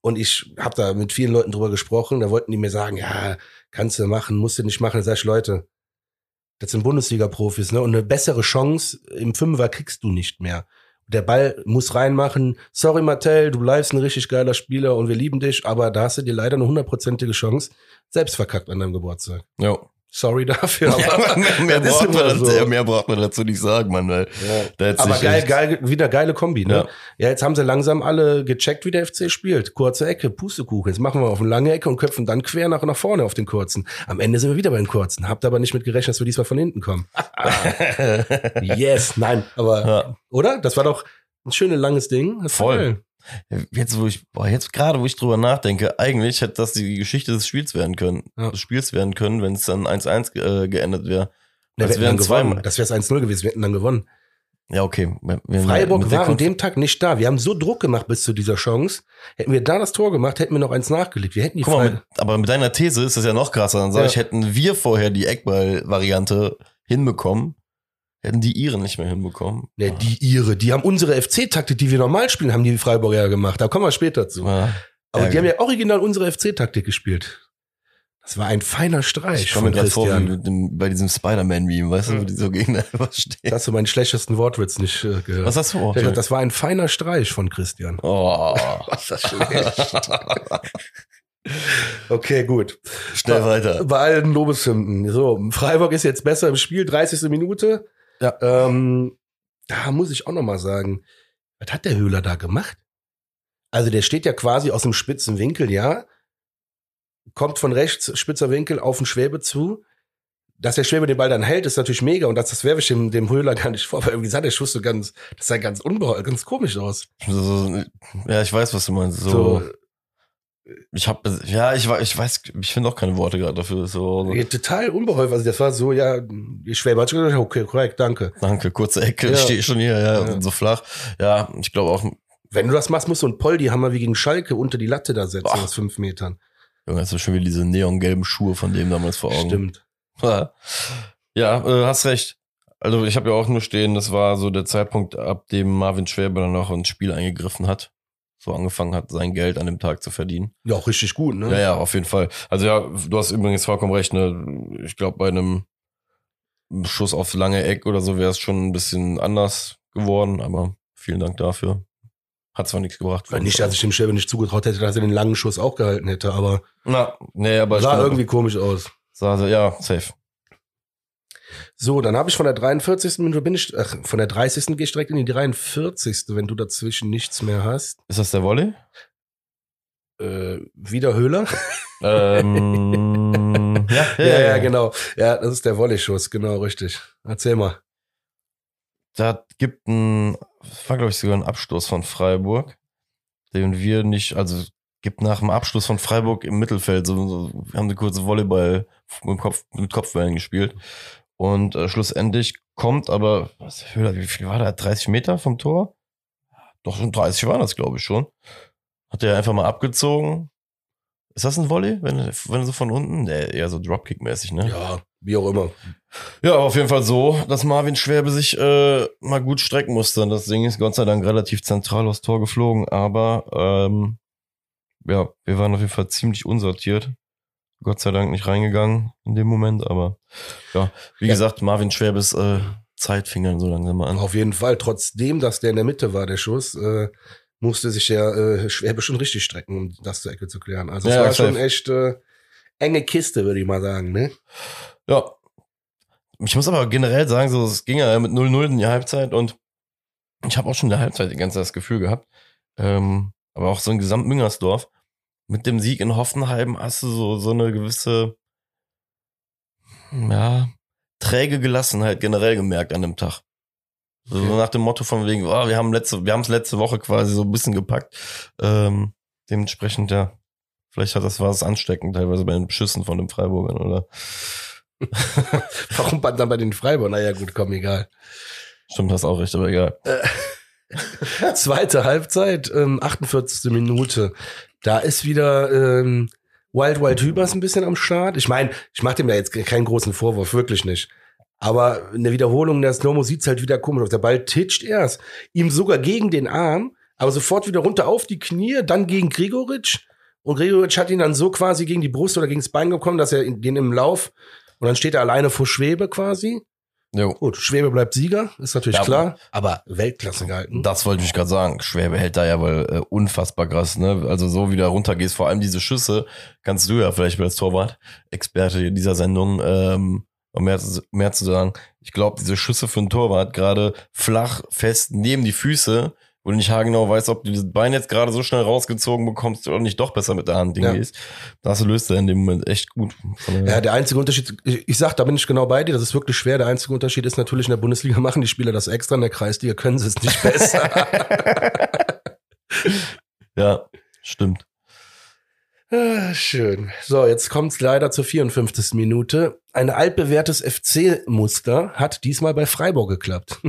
Speaker 1: Und ich habe da mit vielen Leuten drüber gesprochen. Da wollten die mir sagen, ja, kannst du machen, musst du nicht machen. Da sag ich, Leute, das sind Bundesliga-Profis, ne? Und eine bessere Chance im Fünfer kriegst du nicht mehr. Der Ball muss reinmachen. Sorry, Martell, du bleibst ein richtig geiler Spieler und wir lieben dich, aber da hast du dir leider eine hundertprozentige Chance. Selbst verkackt an deinem Geburtstag.
Speaker 2: Jo.
Speaker 1: Sorry dafür, (laughs) aber,
Speaker 2: mehr, (laughs) mehr,
Speaker 1: ist
Speaker 2: braucht dazu,
Speaker 1: so.
Speaker 2: mehr braucht man dazu nicht sagen, Mann. Weil hätte
Speaker 1: aber geil, geil, wieder geile Kombi, ne?
Speaker 2: Ja.
Speaker 1: Ja. jetzt haben sie langsam alle gecheckt, wie der FC spielt. Kurze Ecke, Pustekuchen. Jetzt machen wir auf eine lange Ecke und köpfen dann quer nach, nach vorne auf den kurzen. Am Ende sind wir wieder bei den kurzen. Habt aber nicht mit gerechnet, dass wir diesmal von hinten kommen. (laughs) yes, nein, aber,
Speaker 2: Ja.
Speaker 1: oder? Das war doch ein schönes langes Ding.
Speaker 2: Voll.
Speaker 1: geil.
Speaker 2: Jetzt, wo ich, boah, jetzt gerade, wo ich drüber nachdenke, eigentlich hätte das die Geschichte des Spiels werden können,
Speaker 1: Ja.
Speaker 2: des Spiels werden können, wenn es dann 1-1 ge- äh, geendet wäre.
Speaker 1: Ja,
Speaker 2: Das zwei-
Speaker 1: gewonnen. Das wäre 1-0 gewesen. Wir hätten dann gewonnen.
Speaker 2: Ja, okay. Wir-
Speaker 1: Freiburg war an dem Tag nicht da. Wir haben so Druck gemacht bis zu dieser Chance. Hätten wir da das Tor gemacht, hätten wir noch eins nachgelegt. Wir hätten die
Speaker 2: Guck mal, mit, aber mit deiner These ist das ja noch krasser. Dann sage
Speaker 1: Ja.
Speaker 2: ich, hätten wir vorher die Eckball-Variante hinbekommen, hätten die Iren nicht mehr hinbekommen.
Speaker 1: Ne, die ihre, die haben unsere FC-Taktik, die wir normal spielen, haben die Freiburger ja gemacht. Da kommen wir später zu.
Speaker 2: Ja.
Speaker 1: Aber
Speaker 2: Ja,
Speaker 1: die haben ja original unsere FC-Taktik gespielt. Das war ein feiner Streich
Speaker 2: ich komme mir
Speaker 1: von
Speaker 2: gerade vor wie dem, bei diesem Spider-Man-Meme, weißt du, wo die so gegeneinander (laughs) stehen.
Speaker 1: Hast du meinen schlechtesten Wortwitz nicht äh, gehört.
Speaker 2: Was hast du?
Speaker 1: Gesagt, das war ein feiner Streich von Christian.
Speaker 2: Oh. (laughs)
Speaker 1: Was das schlecht. (laughs) okay, gut.
Speaker 2: Schnell weiter.
Speaker 1: Bei allen Lobeshymnen. So, Freiburg ist jetzt besser im Spiel, 30. Minute.
Speaker 2: Ja.
Speaker 1: Ähm, da muss ich auch noch mal sagen, was hat der Höhler da gemacht? Also der steht ja quasi aus dem spitzen Winkel, ja. Kommt von rechts, spitzer Winkel, auf den Schwäbe zu. Dass der Schwäbe den Ball dann hält, ist natürlich mega. Und das, das werfe ich dem, dem Höhler gar nicht vor, weil irgendwie sah der Schuss so ganz, das sah ganz unbeheuert, ganz komisch aus.
Speaker 2: So, ja, ich weiß, was du meinst. So,
Speaker 1: So,
Speaker 2: Ich habe, ja, ich, ich weiß, ich finde auch keine Worte gerade dafür. So.
Speaker 1: Ja, total unbeholfen. Also das war so, ja, ich Schwäbe hat gesagt, okay, korrekt, danke.
Speaker 2: Danke, kurze Ecke, ja. stehe schon hier, ja, ja. so flach. Ja, ich glaube auch.
Speaker 1: Wenn du das machst, musst du einen Poldi-Hammer wie gegen Schalke unter die Latte da setzen, aus fünf Metern.
Speaker 2: Junge, hast du schon wieder diese neongelben Schuhe von dem damals vor Augen.
Speaker 1: Stimmt.
Speaker 2: Ja, ja äh, hast recht. Also ich habe ja auch nur stehen, das war so der Zeitpunkt, ab dem Marvin Schwäbe dann noch ins Spiel eingegriffen hat so angefangen hat, sein Geld an dem Tag zu verdienen.
Speaker 1: Ja, auch richtig gut, ne?
Speaker 2: Ja, ja, auf jeden Fall. Also ja, du hast übrigens vollkommen recht, ne? Ich glaube, bei einem Schuss aufs lange Eck oder so wäre es schon ein bisschen anders geworden, aber vielen Dank dafür. Hat zwar nichts gebracht.
Speaker 1: Weil nicht, dass ich dem Schäbe nicht zugetraut hätte, dass er den langen Schuss auch gehalten hätte, aber.
Speaker 2: Na, nee, aber.
Speaker 1: Sah irgendwie komisch aus.
Speaker 2: Sah, ja, safe.
Speaker 1: So, dann habe ich von der 43. Minute bin ich, ach, von der 30. gehe ich direkt in die 43. Wenn du dazwischen nichts mehr hast.
Speaker 2: Ist das der Volley?
Speaker 1: Äh, wieder Höhler? (laughs)
Speaker 2: Ähm,
Speaker 1: ja, ja, ja, ja, genau. Ja, das ist der Volley-Schuss, genau, richtig. Erzähl mal.
Speaker 2: Da gibt ein, war glaube ich sogar ein Abstoß von Freiburg, den wir nicht, also gibt nach dem Abschluss von Freiburg im Mittelfeld, so, so wir haben eine kurze Volleyball mit, Kopf, mit Kopfwellen gespielt und äh, schlussendlich kommt aber, was, wie viel war da? 30 Meter vom Tor? Doch, schon 30 waren das, glaube ich, schon. Hat er einfach mal abgezogen. Ist das ein Volley, wenn, wenn so von unten? Nee, eher so Dropkick-mäßig, ne?
Speaker 1: Ja, wie auch immer.
Speaker 2: Ja, auf jeden Fall so, dass Marvin Schwerbe sich äh, mal gut strecken musste. Und das Ding ist Gott sei Dank relativ zentral aufs Tor geflogen. Aber ähm, ja, wir waren auf jeden Fall ziemlich unsortiert. Gott sei Dank nicht reingegangen in dem Moment, aber ja, wie ja. gesagt, Marvin Schwäbes äh, Zeit fing dann so langsam an.
Speaker 1: Auf jeden Fall, trotzdem, dass der in der Mitte war, der Schuss, äh, musste sich der äh, Schwäbe schon richtig strecken, um das zur Ecke zu klären. Also es ja, war schon echt äh, enge Kiste, würde ich mal sagen, ne?
Speaker 2: Ja. Ich muss aber generell sagen, so es ging ja mit 0-0 in die Halbzeit und ich habe auch schon in der Halbzeit die ganze Zeit das Gefühl gehabt, ähm, aber auch so ein Gesamt-Müngersdorf, mit dem Sieg in Hoffenheim hast du so, so eine gewisse, ja, träge Gelassenheit generell gemerkt an dem Tag. So okay. nach dem Motto von wegen, oh, wir haben letzte, wir haben es letzte Woche quasi so ein bisschen gepackt. Ähm, dementsprechend, ja, vielleicht hat das war es ansteckend, teilweise bei den Schüssen von den Freiburgern, oder? (laughs)
Speaker 1: Warum dann bei den Freiburgern? Naja, gut, komm, egal.
Speaker 2: Stimmt, hast auch recht, aber egal. (laughs)
Speaker 1: Zweite Halbzeit, ähm, 48. Minute. Da ist wieder ähm, Wild Wild Hübers ein bisschen am Start. Ich meine, ich mache dem ja jetzt keinen großen Vorwurf, wirklich nicht. Aber eine Wiederholung der Snowmo sieht's halt wieder komisch aus. Der Ball titscht erst, ihm sogar gegen den Arm, aber sofort wieder runter auf die Knie, dann gegen Gregoritsch. Und Gregoritsch hat ihn dann so quasi gegen die Brust oder gegen das Bein gekommen, dass er den im Lauf und dann steht er alleine vor Schwebe quasi. Jo. Gut, Schwäbe bleibt Sieger, ist natürlich ja, klar, aber Weltklasse gehalten.
Speaker 2: Das wollte ich gerade sagen. Schwäbe hält da ja wohl äh, unfassbar krass, ne? Also so wie du runtergehst, vor allem diese Schüsse, kannst du ja vielleicht als Torwart, Experte dieser Sendung, ähm, um mehr, mehr zu sagen. Ich glaube, diese Schüsse für einen Torwart, gerade flach, fest neben die Füße, wo du nicht haargenau weißt, ob du das Bein jetzt gerade so schnell rausgezogen bekommst oder nicht doch besser mit der Hand Ding gehst. Das löst er in dem Moment echt gut.
Speaker 1: Ja, der einzige Unterschied, ich, ich sag, da bin ich genau bei dir, das ist wirklich schwer. Der einzige Unterschied ist natürlich, in der Bundesliga (laughs) machen die Spieler das extra, in der Kreisliga können sie es nicht besser. (laughs)
Speaker 2: ja, stimmt.
Speaker 1: Ah, schön. So, jetzt kommt's leider zur 54. Minute. Ein altbewährtes FC-Muster hat diesmal bei Freiburg geklappt.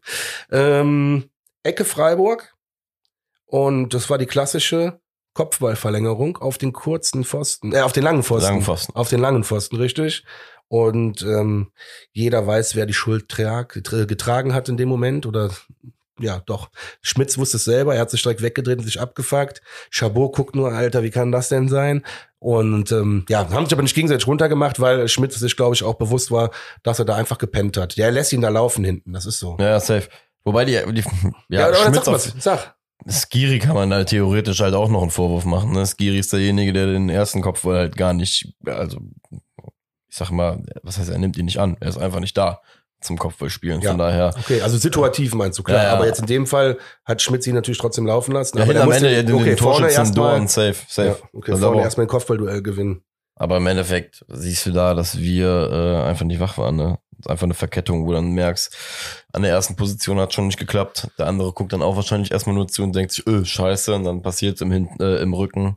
Speaker 1: (laughs) ähm, Ecke Freiburg. Und das war die klassische Kopfballverlängerung auf den kurzen Pfosten, äh, auf den langen Pfosten.
Speaker 2: Langen Pfosten.
Speaker 1: Auf den langen Pfosten, richtig. Und ähm, jeder weiß, wer die Schuld trag, getragen hat in dem Moment oder ja, doch. Schmitz wusste es selber, er hat sich direkt weggedreht und sich abgefuckt. Chabot guckt nur, Alter, wie kann das denn sein? Und ähm, ja, haben sich aber nicht gegenseitig runtergemacht, weil Schmitz sich, glaube ich, auch bewusst war, dass er da einfach gepennt hat. Der lässt ihn da laufen hinten, das ist so.
Speaker 2: Ja, safe. Wobei die, die ja, ja Schmitz sag, auf, sag. Skiri kann man da theoretisch halt auch noch einen Vorwurf machen. Ne? Skiri ist derjenige, der den ersten Kopf halt gar nicht, also ich sag mal, was heißt, er nimmt ihn nicht an. Er ist einfach nicht da zum Kopfballspielen. Ja. Von daher.
Speaker 1: Okay, also situativ meinst du, klar. Ja, ja. Aber jetzt in dem Fall hat Schmidt sie natürlich trotzdem laufen lassen.
Speaker 2: Ja,
Speaker 1: aber
Speaker 2: am Ende den, okay, den Torschützen Dorn, safe, safe. Ja,
Speaker 1: okay, also vorne erstmal ein Kopfballduell gewinnen.
Speaker 2: Aber im Endeffekt siehst du da, dass wir äh, einfach nicht wach waren. Ne? Einfach eine Verkettung, wo du dann merkst, an der ersten Position hat schon nicht geklappt. Der andere guckt dann auch wahrscheinlich erstmal nur zu und denkt sich, öh, scheiße, und dann passiert im, Hin äh, im Rücken.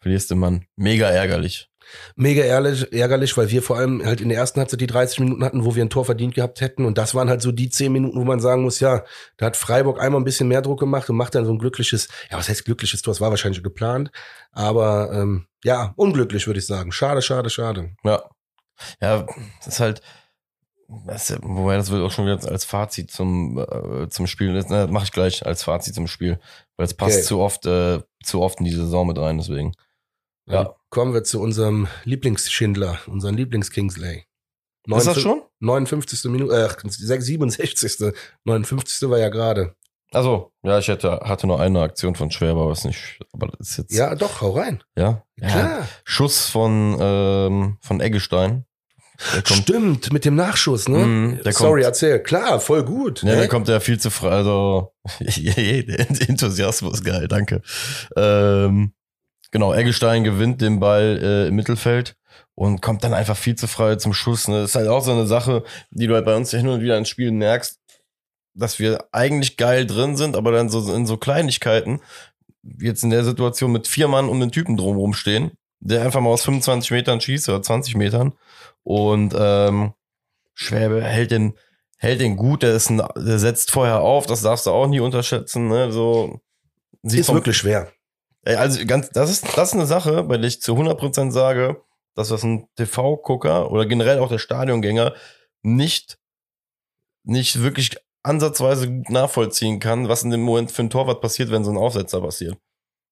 Speaker 2: Verlierst den Mann. Mega ärgerlich.
Speaker 1: Mega ärgerlich, ärgerlich, weil wir vor allem halt in der ersten Halbzeit die 30 Minuten hatten, wo wir ein Tor verdient gehabt hätten. Und das waren halt so die 10 Minuten, wo man sagen muss, ja, da hat Freiburg einmal ein bisschen mehr Druck gemacht und macht dann so ein glückliches, ja, was heißt glückliches Tor? Das war wahrscheinlich geplant. Aber ähm, ja, unglücklich, würde ich sagen. Schade, schade, schade.
Speaker 2: Ja. Ja, das ist halt, das, wobei das wird auch schon wieder als Fazit zum, äh, zum Spiel. Das ne, mache ich gleich als Fazit zum Spiel. Weil es passt okay. zu oft, äh, zu oft in die Saison mit rein, deswegen.
Speaker 1: Ja. Dann kommen wir zu unserem Lieblingsschindler, unseren Lieblings-Kingsley.
Speaker 2: Ist das schon?
Speaker 1: 59. Minute, äh, 67. 59. war ja gerade.
Speaker 2: Also, ja, ich hätte, hatte nur eine Aktion von Schwerber, ist nicht, aber das ist jetzt.
Speaker 1: Ja, doch, hau rein.
Speaker 2: Ja, klar. Ja, Schuss von, ähm, von Eggestein.
Speaker 1: Stimmt, mit dem Nachschuss, ne? Mm, Sorry, kommt, erzähl. Klar, voll gut.
Speaker 2: Ja, ne? der kommt ja viel zu frei. Also, (laughs) der Enthusiasmus, geil, danke. Ähm, genau, Eggestein gewinnt den Ball äh, im Mittelfeld und kommt dann einfach viel zu frei zum Schuss. Ne? Das ist halt auch so eine Sache, die du halt bei uns hin und wieder ins Spiel merkst, dass wir eigentlich geil drin sind, aber dann so in so Kleinigkeiten, jetzt in der Situation mit vier Mann um den Typen drumherum stehen, der einfach mal aus 25 Metern schießt oder 20 Metern und ähm, Schwäbe hält den, hält den gut, der ist ein, der setzt vorher auf, das darfst du auch nie unterschätzen, ne? So
Speaker 1: ist vom, wirklich schwer.
Speaker 2: Also ganz, das ist, das ist eine Sache, bei der ich zu 100% sage, dass das ein TV-Gucker oder generell auch der Stadiongänger nicht, nicht wirklich ansatzweise nachvollziehen kann, was in dem Moment für ein Torwart passiert, wenn so ein Aufsetzer passiert.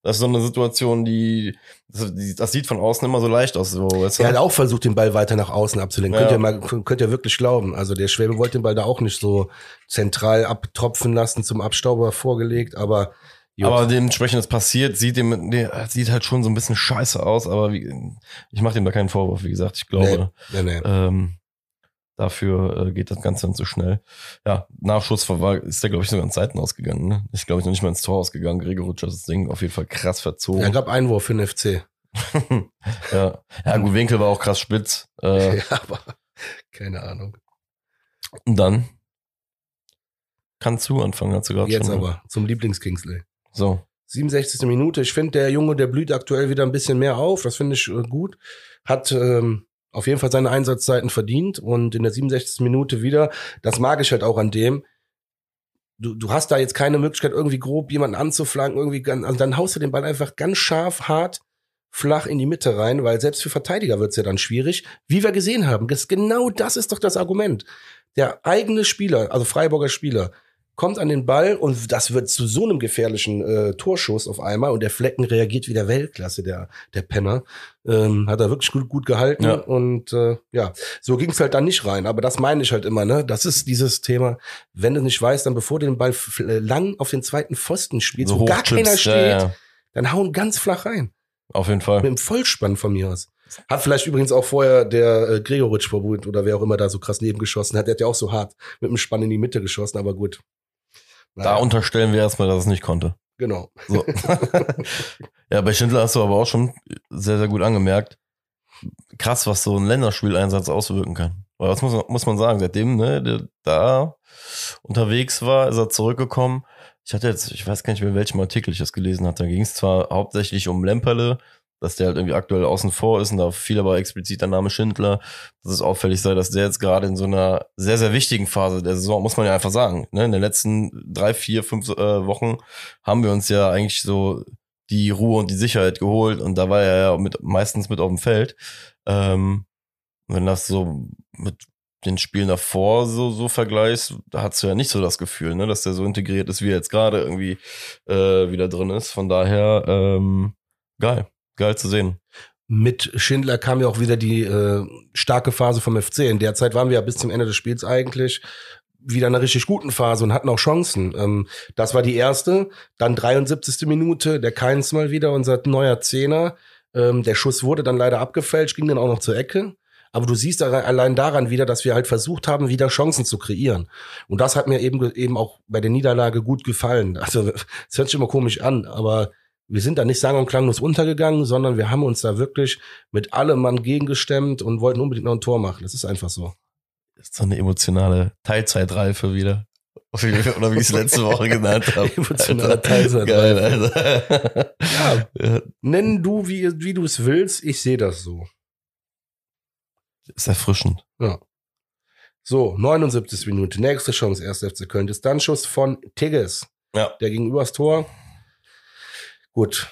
Speaker 2: Das ist so eine Situation, die das, sieht von außen immer so leicht aus. So,
Speaker 1: weißt du? Er hat auch versucht, den Ball weiter nach außen abzulenken. Ja. Könnt ihr mal, könnt ihr wirklich glauben. Also der Schwäbe wollte den Ball da auch nicht so zentral abtropfen lassen, zum Abstauber vorgelegt, aber
Speaker 2: Jut. Aber dementsprechend es passiert, sieht dem, der sieht halt schon so ein bisschen scheiße aus, aber wie, ich mache dem da keinen Vorwurf, wie gesagt, ich glaube, nee, nee, nee. Ähm, dafür äh, geht das Ganze dann zu schnell. Ja, Nachschuss war, ist der, glaube ich, sogar an Zeiten ausgegangen. Ne? Ich glaube, ich noch nicht mal ins Tor ausgegangen. Gregor Rutschers das Ding auf jeden Fall krass verzogen.
Speaker 1: Ja, gab Einwurf für den FC. (laughs)
Speaker 2: ja. ja, gut, Winkel war auch krass spitz. Äh, (laughs) ja, aber
Speaker 1: keine Ahnung.
Speaker 2: Und dann kannst du anfangen, hast du gerade
Speaker 1: Jetzt schon. aber, zum Lieblings-Kingsley.
Speaker 2: So.
Speaker 1: 67. Minute. Ich finde, der Junge, der blüht aktuell wieder ein bisschen mehr auf. Das finde ich äh, gut. Hat ähm, auf jeden Fall seine Einsatzzeiten verdient und in der 67. Minute wieder. Das mag ich halt auch an dem. Du, du hast da jetzt keine Möglichkeit, irgendwie grob jemanden anzuflanken, irgendwie also dann haust du den Ball einfach ganz scharf, hart, flach in die Mitte rein, weil selbst für Verteidiger wird's ja dann schwierig. Wie wir gesehen haben, das, genau das ist doch das Argument. Der eigene Spieler, also Freiburger Spieler, kommt an den Ball und das wird zu so einem gefährlichen äh, Torschuss auf einmal und der Flecken reagiert wie der Weltklasse, der, der Penner. Ähm, hat er wirklich gut, gut gehalten ja. und äh, ja, so ging's halt dann nicht rein. Aber das meine ich halt immer, ne? Das ist dieses Thema, wenn du nicht weißt, dann bevor du den Ball äh, lang auf den zweiten Pfosten spielst, so wo gar keiner steht, ja, ja. dann hauen ganz flach rein.
Speaker 2: Auf jeden Fall.
Speaker 1: Mit dem Vollspann von mir aus. Hat vielleicht übrigens auch vorher der äh, Gregoritsch verbucht oder wer auch immer da so krass nebengeschossen hat. Der hat ja auch so hart mit dem Spann in die Mitte geschossen, aber gut.
Speaker 2: Naja. Da unterstellen wir erstmal, dass es nicht konnte.
Speaker 1: Genau.
Speaker 2: So. (laughs) ja, bei Schindler hast du aber auch schon sehr, sehr gut angemerkt. Krass, was so ein Länderspieleinsatz auswirken kann. Weil das muss, muss man sagen, seitdem ne, der da unterwegs war, ist er zurückgekommen. Ich hatte jetzt, ich weiß gar nicht mehr, in welchem Artikel ich das gelesen hatte. Da ging es zwar hauptsächlich um Lemperle, dass der halt irgendwie aktuell außen vor ist und da fiel aber explizit der Name Schindler, dass es auffällig sei, dass der jetzt gerade in so einer sehr, sehr wichtigen Phase der Saison, muss man ja einfach sagen, ne? in den letzten drei, vier, fünf äh, Wochen haben wir uns ja eigentlich so die Ruhe und die Sicherheit geholt und da war er ja mit, meistens mit auf dem Feld. Ähm, wenn das so mit den Spielen davor so, so vergleichst, da hast du ja nicht so das Gefühl, ne, dass der so integriert ist, wie er jetzt gerade irgendwie äh, wieder drin ist. Von daher, ähm, geil geil zu sehen.
Speaker 1: Mit Schindler kam ja auch wieder die äh, starke Phase vom FC. In der Zeit waren wir ja bis zum Ende des Spiels eigentlich wieder in einer richtig guten Phase und hatten auch Chancen. Ähm, das war die erste. Dann 73. Minute, der Keins mal wieder, unser neuer Zehner. Ähm, der Schuss wurde dann leider abgefälscht, ging dann auch noch zur Ecke. Aber du siehst allein daran wieder, dass wir halt versucht haben, wieder Chancen zu kreieren. Und das hat mir eben, eben auch bei der Niederlage gut gefallen. Also, (laughs) es hört sich immer komisch an, aber wir sind da nicht sang- und klanglos untergegangen, sondern wir haben uns da wirklich mit allem Mann gegengestemmt und wollten unbedingt noch ein Tor machen. Das ist einfach so.
Speaker 2: Das ist so eine emotionale Teilzeitreife wieder. Oder wie ich es letzte Woche genannt habe. (laughs)
Speaker 1: Emotionaler Teilsatz.
Speaker 2: Geil, Alter.
Speaker 1: Ja,
Speaker 2: Ja,
Speaker 1: nenn du, wie, wie du es willst. Ich sehe das so.
Speaker 2: ist erfrischend.
Speaker 1: So, 79. Minute. Nächste Chance, 1. FC Köln. Distanzschuss von Tigges.
Speaker 2: Ja.
Speaker 1: Der gegenüber das Tor. Gut.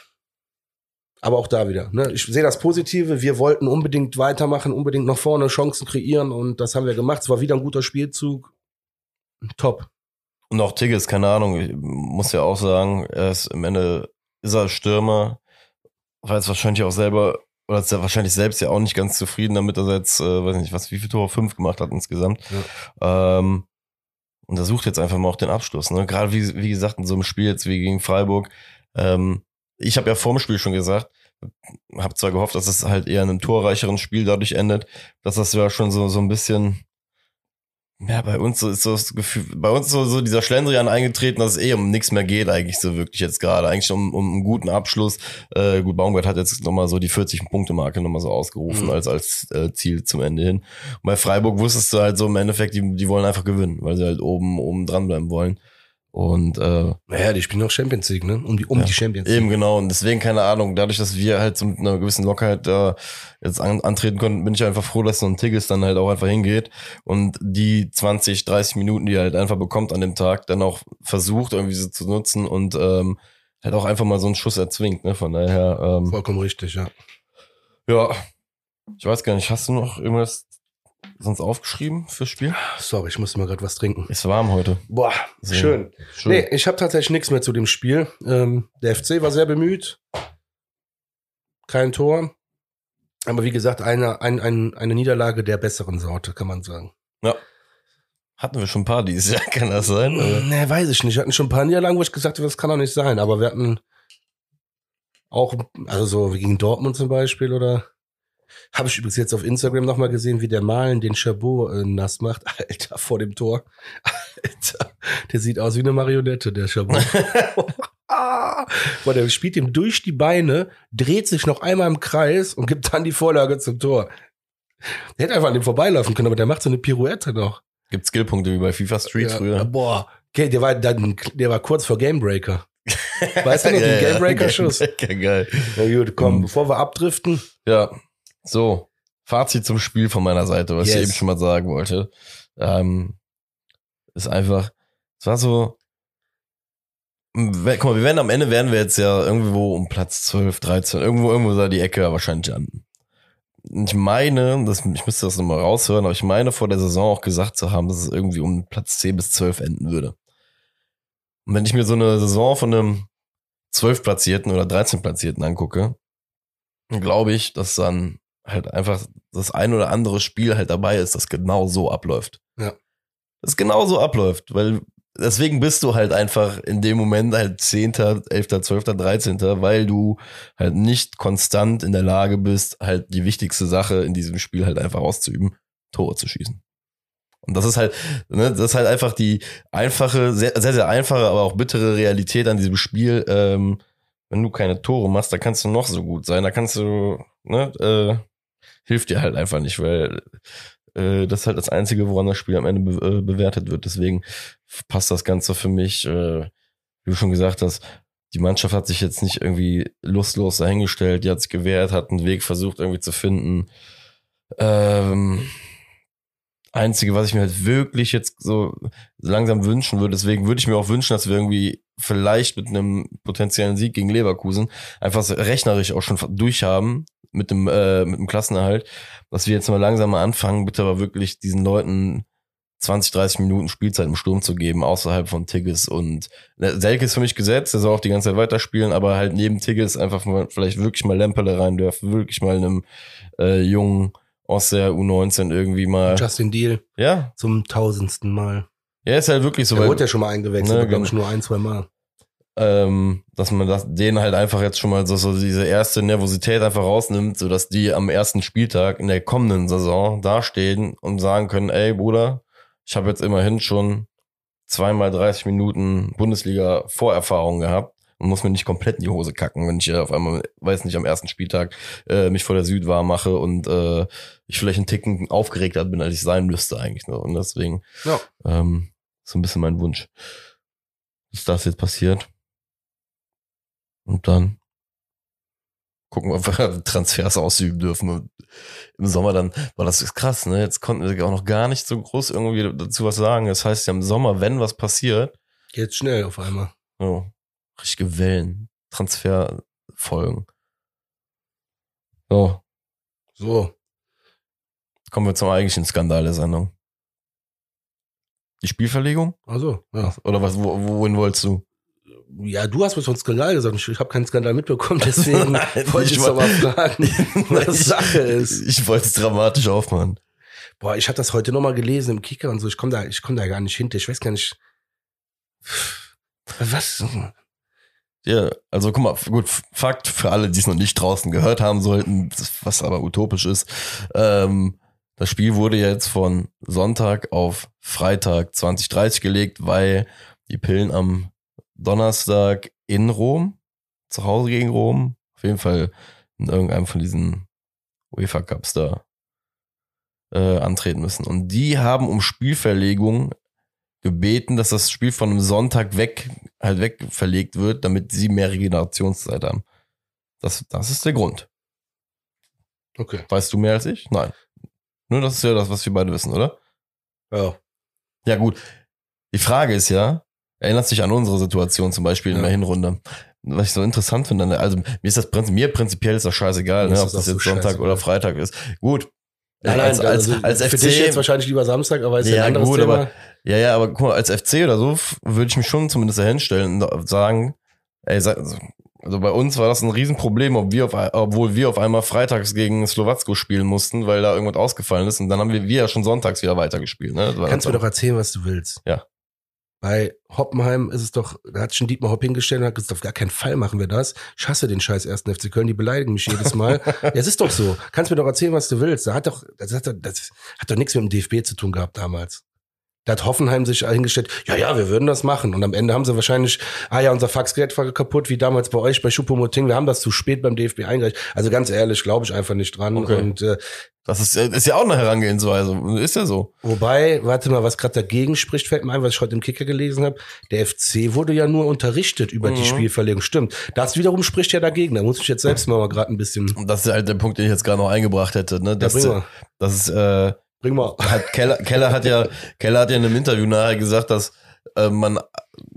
Speaker 1: Aber auch da wieder. Ne? Ich sehe das Positive. Wir wollten unbedingt weitermachen, unbedingt nach vorne Chancen kreieren und das haben wir gemacht. Es war wieder ein guter Spielzug. Top.
Speaker 2: Und auch Tigges, keine Ahnung, ich muss ja auch sagen, er ist im Ende, ist er Stürmer, weiß wahrscheinlich auch selber, oder ist er wahrscheinlich selbst ja auch nicht ganz zufrieden damit, dass er jetzt, äh, weiß nicht, was, wie viele Tore, fünf gemacht hat insgesamt. Ähm, und er sucht jetzt einfach mal auch den Abschluss. Ne? Gerade wie, wie gesagt, in so einem Spiel jetzt wie gegen Freiburg. Ähm, ich habe ja vorm Spiel schon gesagt, habe zwar gehofft, dass es halt eher in einem torreicheren Spiel dadurch endet, dass das ja schon so, so ein bisschen ja, bei uns so ist so das Gefühl, bei uns so, so dieser Schlendrian eingetreten, dass es eh um nichts mehr geht, eigentlich so wirklich jetzt gerade. Eigentlich um, um einen guten Abschluss. Äh, gut, Baumgart hat jetzt nochmal so die 40-Punkte-Marke nochmal so ausgerufen
Speaker 1: Mhm.
Speaker 2: als, als äh, Ziel zum Ende hin. Und bei Freiburg wusstest du halt so im Endeffekt, die, die wollen einfach gewinnen, weil sie halt oben, oben dranbleiben wollen. Und äh,
Speaker 1: Naja, die spielen noch Champions League, ne? Um die, um
Speaker 2: Ja,
Speaker 1: die Champions League.
Speaker 2: Eben genau. Und deswegen keine Ahnung, dadurch, dass wir halt so mit einer gewissen Lockerheit da jetzt an, antreten konnten, bin ich einfach froh, dass so ein Tigges dann halt auch einfach hingeht und die 20, 30 Minuten, die er halt einfach bekommt an dem Tag, dann auch versucht, irgendwie so zu nutzen und ähm, halt auch einfach mal so einen Schuss erzwingt. Ne? Von daher, ähm,
Speaker 1: Vollkommen richtig, ja.
Speaker 2: ja, ich weiß gar nicht, hast du noch irgendwas sonst aufgeschrieben fürs Spiel?
Speaker 1: Sorry, ich musste mal gerade was trinken.
Speaker 2: Ist warm heute.
Speaker 1: Boah,
Speaker 2: So.
Speaker 1: schön.
Speaker 2: Schön.
Speaker 1: Nee, ich habe tatsächlich nichts mehr zu dem Spiel. Ähm, der FC war sehr bemüht. Kein Tor. Aber wie gesagt, eine, ein, ein, eine Niederlage der besseren Sorte, kann man sagen.
Speaker 2: Hatten wir schon ein paar dieses Jahr, (laughs) kann das sein? Oder?
Speaker 1: Nee, weiß ich nicht. Wir hatten schon ein paar Niederlagen, wo ich gesagt habe, das kann doch nicht sein. Aber wir hatten auch, also so gegen Dortmund zum Beispiel oder habe ich übrigens jetzt auf Instagram nochmal gesehen, wie der Malen den Chabot äh, nass macht. (laughs) Alter, vor dem Tor. (laughs) Alter, der sieht aus wie eine Marionette, der Chabot. (laughs) ah, boah, der spielt ihm durch die Beine, dreht sich noch einmal im Kreis und gibt dann die Vorlage zum Tor. Der hätte einfach an dem vorbeilaufen können, aber der macht so eine Pirouette noch.
Speaker 2: Gibt Skillpunkte wie bei FIFA Street
Speaker 1: Ja,
Speaker 2: früher?
Speaker 1: Boah, okay, der war dann, der war kurz vor Gamebreaker. Weißt du noch, den Gamebreaker-Schuss?
Speaker 2: Geil, geil.
Speaker 1: Na gut, komm,
Speaker 2: Mhm.
Speaker 1: bevor wir abdriften.
Speaker 2: Ja, so. Fazit zum Spiel von meiner Seite, was ich
Speaker 1: Yes.
Speaker 2: eben schon mal sagen wollte. Ähm, ist einfach, es war so, guck mal, wir werden am Ende werden wir jetzt ja irgendwo um Platz 12, 13, irgendwo, irgendwo da die Ecke wahrscheinlich landen. Ich meine, das, ich müsste das nochmal raushören, aber ich meine vor der Saison auch gesagt zu haben, dass es irgendwie um Platz 10 bis 12 enden würde. Und wenn ich mir so eine Saison von einem 12 Platzierten oder 13 Platzierten angucke, glaube ich, dass dann halt einfach das ein oder andere Spiel halt dabei ist, das genau so abläuft.
Speaker 1: Ja.
Speaker 2: Das genau so abläuft, weil deswegen bist du halt einfach in dem Moment halt 10., 11., 12., 13., weil du halt nicht konstant in der Lage bist, halt die wichtigste Sache in diesem Spiel halt einfach auszuüben, Tore zu schießen. Und das ist halt, ne, das ist halt einfach die einfache, sehr, sehr, sehr einfache, aber auch bittere Realität an diesem Spiel. Ähm, wenn du keine Tore machst, da kannst du noch so gut sein, da kannst du, ne, äh, hilft dir halt einfach nicht, weil äh, das ist halt das Einzige, woran das Spiel am Ende be äh, bewertet wird. Deswegen passt das Ganze für mich, äh, wie du schon gesagt hast, die Mannschaft hat sich jetzt nicht irgendwie lustlos dahingestellt, die hat sich gewehrt, hat einen Weg versucht irgendwie zu finden. Ähm, Einzige, was ich mir halt wirklich jetzt so langsam wünschen würde, deswegen würde ich mir auch wünschen, dass wir irgendwie vielleicht mit einem potenziellen Sieg gegen Leverkusen einfach rechnerisch auch schon durchhaben mit dem, äh, mit dem Klassenerhalt, dass wir jetzt mal langsam mal anfangen, bitte aber wirklich diesen Leuten 20, 30 Minuten Spielzeit im Sturm zu geben, außerhalb von Tigges und ne, Selke ist für mich gesetzt, der soll auch die ganze Zeit weiterspielen, aber halt neben Tigges einfach mal, vielleicht wirklich mal Lempele rein dürfen, wirklich mal einem äh, jungen aus der U19 irgendwie mal.
Speaker 1: Justin Deal
Speaker 2: Ja,
Speaker 1: zum tausendsten Mal.
Speaker 2: Ja, ist halt wirklich so, weil,
Speaker 1: wurde ja schon mal eingewechselt,
Speaker 2: Ne,
Speaker 1: glaube ich
Speaker 2: genau.
Speaker 1: nur ein, zwei Mal.
Speaker 2: ähm, dass man das, denen halt einfach jetzt schon mal so, so diese erste Nervosität einfach rausnimmt, so dass die am ersten Spieltag in der kommenden Saison dastehen und sagen können, ey Bruder, ich habe jetzt immerhin schon zweimal 30 Minuten Bundesliga Vorerfahrung gehabt und muss mir nicht komplett in die Hose kacken, wenn ich hier auf einmal, weiß nicht, am ersten Spieltag äh, mich vor der Süd warm mache und äh, ich vielleicht einen Ticken aufgeregter bin, als ich sein müsste eigentlich. Ne? Und deswegen
Speaker 1: Ja.
Speaker 2: ähm, so ein bisschen mein Wunsch, dass das jetzt passiert. Und dann gucken wir, ob wir (laughs) Transfers ausüben dürfen. Und Im Sommer dann, war das ist krass, ne? Jetzt konnten wir auch noch gar nicht so groß irgendwie dazu was sagen. Das heißt ja im Sommer, wenn was passiert.
Speaker 1: Geht schnell auf einmal.
Speaker 2: Oh, richtige Wellen. Transferfolgen. So.
Speaker 1: So.
Speaker 2: Kommen wir zum eigentlichen Skandal der Sendung. Die Spielverlegung?
Speaker 1: Also, ja.
Speaker 2: Oder was, wo, wohin wolltest du?
Speaker 1: Ja, du hast mir von Skandal gesagt. Ich, ich habe keinen Skandal mitbekommen, (laughs) deswegen wollte ich es aber fragen, (laughs) was Sache ist.
Speaker 2: Ich wollte es dramatisch aufmachen.
Speaker 1: Boah, ich habe das heute nochmal gelesen im Kicker und so. Ich komme da, ich komme da gar nicht hinter. Ich weiß gar nicht. Was?
Speaker 2: Ja, also guck mal, gut, Fakt für alle, die es noch nicht draußen gehört haben sollten, was aber utopisch ist. Ähm, das Spiel wurde jetzt von Sonntag auf Freitag 2030 gelegt, weil die Pillen am Donnerstag in Rom, zu Hause gegen Rom, auf jeden Fall in irgendeinem von diesen UEFA Cups da äh, antreten müssen. Und die haben um Spielverlegung gebeten, dass das Spiel von einem Sonntag weg halt weg verlegt wird, damit sie mehr Regenerationszeit haben. Das, das ist der Grund.
Speaker 1: Okay.
Speaker 2: Weißt du mehr als ich? Nein. Nur das ist ja das, was wir beide wissen, oder?
Speaker 1: Ja.
Speaker 2: Ja, gut. Die Frage ist ja, erinnert sich an unsere Situation zum Beispiel in
Speaker 1: Ja.
Speaker 2: der Hinrunde. Was ich so interessant finde, also mir ist das prinzip, mir prinzipiell ist das scheißegal, ne, ob
Speaker 1: das
Speaker 2: das
Speaker 1: auch so
Speaker 2: jetzt Sonntag oder Freitag ist. Gut.
Speaker 1: Nein,
Speaker 2: als,
Speaker 1: nein,
Speaker 2: als,
Speaker 1: also
Speaker 2: als
Speaker 1: für
Speaker 2: FC
Speaker 1: dich jetzt wahrscheinlich lieber Samstag, aber ist ja,
Speaker 2: Ja,
Speaker 1: ein anderes
Speaker 2: gut,
Speaker 1: Thema.
Speaker 2: aber- Ja, ja, aber guck mal, als FC oder so würde ich mich schon zumindest da hinstellen und sagen, ey, sa- also bei uns war das ein Riesenproblem, ob wir auf, obwohl wir auf einmal freitags gegen Slowacko spielen mussten, weil da irgendwas ausgefallen ist und dann haben wir, wir ja schon sonntags wieder weitergespielt. Ne?
Speaker 1: Kannst mir doch erzählen, was du willst.
Speaker 2: Ja.
Speaker 1: Bei Hoppenheim ist es doch, da hat schon Dietmar Hopp hingestellt und hat gesagt, auf gar keinen Fall machen wir das. Ich hasse den scheiß ersten FC Köln, die beleidigen mich jedes Mal. ja, (laughs) es ist doch so. Kannst mir doch erzählen, was du willst. Da hat doch, das hat doch, das hat doch nichts mit dem DFB zu tun gehabt damals. Da hat Hoffenheim sich hingestellt, ja, ja, wir würden das machen. Und am Ende haben sie wahrscheinlich, ah ja, unser Faxgerät war kaputt, wie damals bei euch bei Schuppomoting. Wir haben das zu spät beim DFB eingereicht. Also ganz ehrlich, glaube ich einfach nicht dran.
Speaker 2: Okay.
Speaker 1: Und äh,
Speaker 2: Das ist, ist ja auch eine Herangehensweise. Ist ja so.
Speaker 1: Wobei, warte mal, was gerade dagegen spricht, fällt mir ein, was ich heute im Kicker gelesen habe. Der FC wurde ja nur unterrichtet über die
Speaker 2: Mhm.
Speaker 1: Spielverlegung. Stimmt. Das wiederum spricht ja dagegen. Da muss ich jetzt selbst mal gerade ein bisschen.
Speaker 2: Und das ist halt der Punkt, den ich jetzt gerade noch eingebracht hätte. Ne?
Speaker 1: Ja,
Speaker 2: Das,
Speaker 1: bring mal.
Speaker 2: das ist, äh,
Speaker 1: Bring mal.
Speaker 2: hat Keller, Keller hat ja, Keller hat ja in einem Interview nachher gesagt, dass äh, man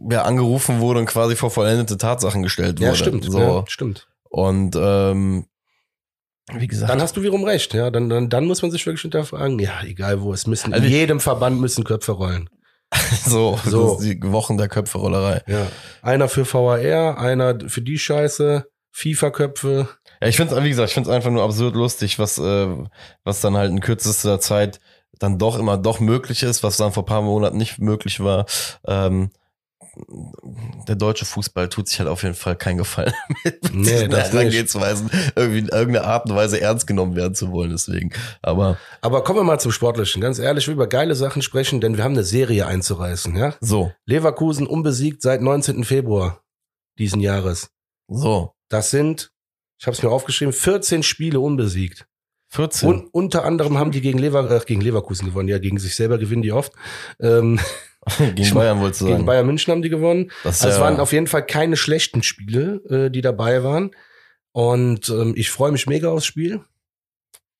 Speaker 2: ja angerufen wurde und quasi vor vollendete Tatsachen gestellt wurde.
Speaker 1: Ja, stimmt.
Speaker 2: So.
Speaker 1: Ja, stimmt.
Speaker 2: Und ähm, wie gesagt,
Speaker 1: Dann hast du wiederum recht. Ja, dann, dann, dann muss man sich wirklich hinterfragen. Ja, egal wo. Es müssen,
Speaker 2: Also
Speaker 1: in jedem Verband müssen Köpfe rollen. (laughs)
Speaker 2: so,
Speaker 1: So.
Speaker 2: Die Wochen der Köpferollerei.
Speaker 1: Ja. Einer für VAR, einer für die Scheiße, FIFA-Köpfe.
Speaker 2: Ja, ich finde es, wie gesagt, ich finde es einfach nur absurd lustig, was, äh, was dann halt in kürzester Zeit dann doch immer doch möglich ist, was dann vor ein paar Monaten nicht möglich war. Ähm, der deutsche Fußball tut sich halt auf jeden Fall keinen Gefallen (laughs) mit
Speaker 1: Nee,
Speaker 2: diesen. Herangehensweisen, irgendwie in irgendeiner Art und Weise ernst genommen werden zu wollen. Deswegen, aber
Speaker 1: Aber kommen wir mal zum Sportlichen. Ganz ehrlich, ich will über geile Sachen sprechen, denn wir haben eine Serie einzureißen. Ja?
Speaker 2: so,
Speaker 1: Leverkusen unbesiegt seit 19. Februar diesen Jahres.
Speaker 2: so,
Speaker 1: Das sind, ich habe es mir aufgeschrieben, 14 Spiele unbesiegt.
Speaker 2: 14.
Speaker 1: Und unter anderem haben die gegen, Lever äh, gegen Leverkusen gewonnen. Ja, gegen sich selber gewinnen die oft. Ähm, (laughs)
Speaker 2: gegen Bayern wolltest du
Speaker 1: gegen
Speaker 2: sagen.
Speaker 1: Bayern München haben die gewonnen.
Speaker 2: Das
Speaker 1: Also es
Speaker 2: ja-
Speaker 1: waren auf jeden Fall keine schlechten Spiele, äh, die dabei waren. Und ähm, ich freue mich mega aufs Spiel.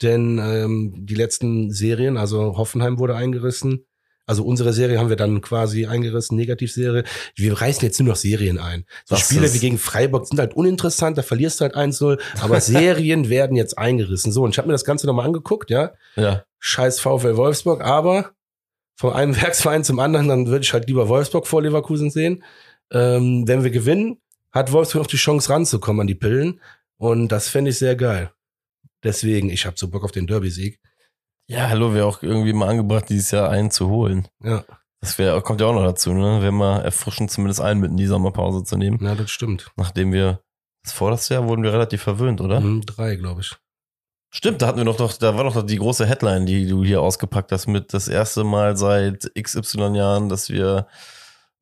Speaker 1: Denn ähm, die letzten Serien, also Hoffenheim wurde eingerissen. Also unsere Serie haben wir dann quasi eingerissen, Negativserie. Wir reißen jetzt nur noch Serien ein. So
Speaker 2: Das
Speaker 1: Spiele wie gegen Freiburg sind halt uninteressant, da verlierst du halt 1-0. Aber (laughs) Serien werden jetzt eingerissen. So, und ich habe mir das Ganze nochmal angeguckt, ja.
Speaker 2: ja,
Speaker 1: Scheiß VfL Wolfsburg, aber von einem (laughs) Werksverein zum anderen, dann würde ich halt lieber Wolfsburg vor Leverkusen sehen. Ähm, wenn wir gewinnen, hat Wolfsburg noch die Chance ranzukommen an die Pillen. Und das fände ich sehr geil. Deswegen, ich habe so Bock auf den Derby-Sieg.
Speaker 2: Ja, hallo, wäre auch irgendwie mal angebracht, dieses Jahr einen zu holen.
Speaker 1: Ja,
Speaker 2: Das wäre, kommt ja auch noch dazu, ne? Wäre mal erfrischend, zumindest einen mit in die Sommerpause zu nehmen.
Speaker 1: na, das stimmt.
Speaker 2: Nachdem wir, das vorletzte Jahr wurden wir relativ verwöhnt, oder?
Speaker 1: Mhm, drei, glaube ich.
Speaker 2: Stimmt, da hatten wir noch, doch, da war doch die große Headline, die du hier ausgepackt hast, mit das erste Mal seit XY Jahren, dass wir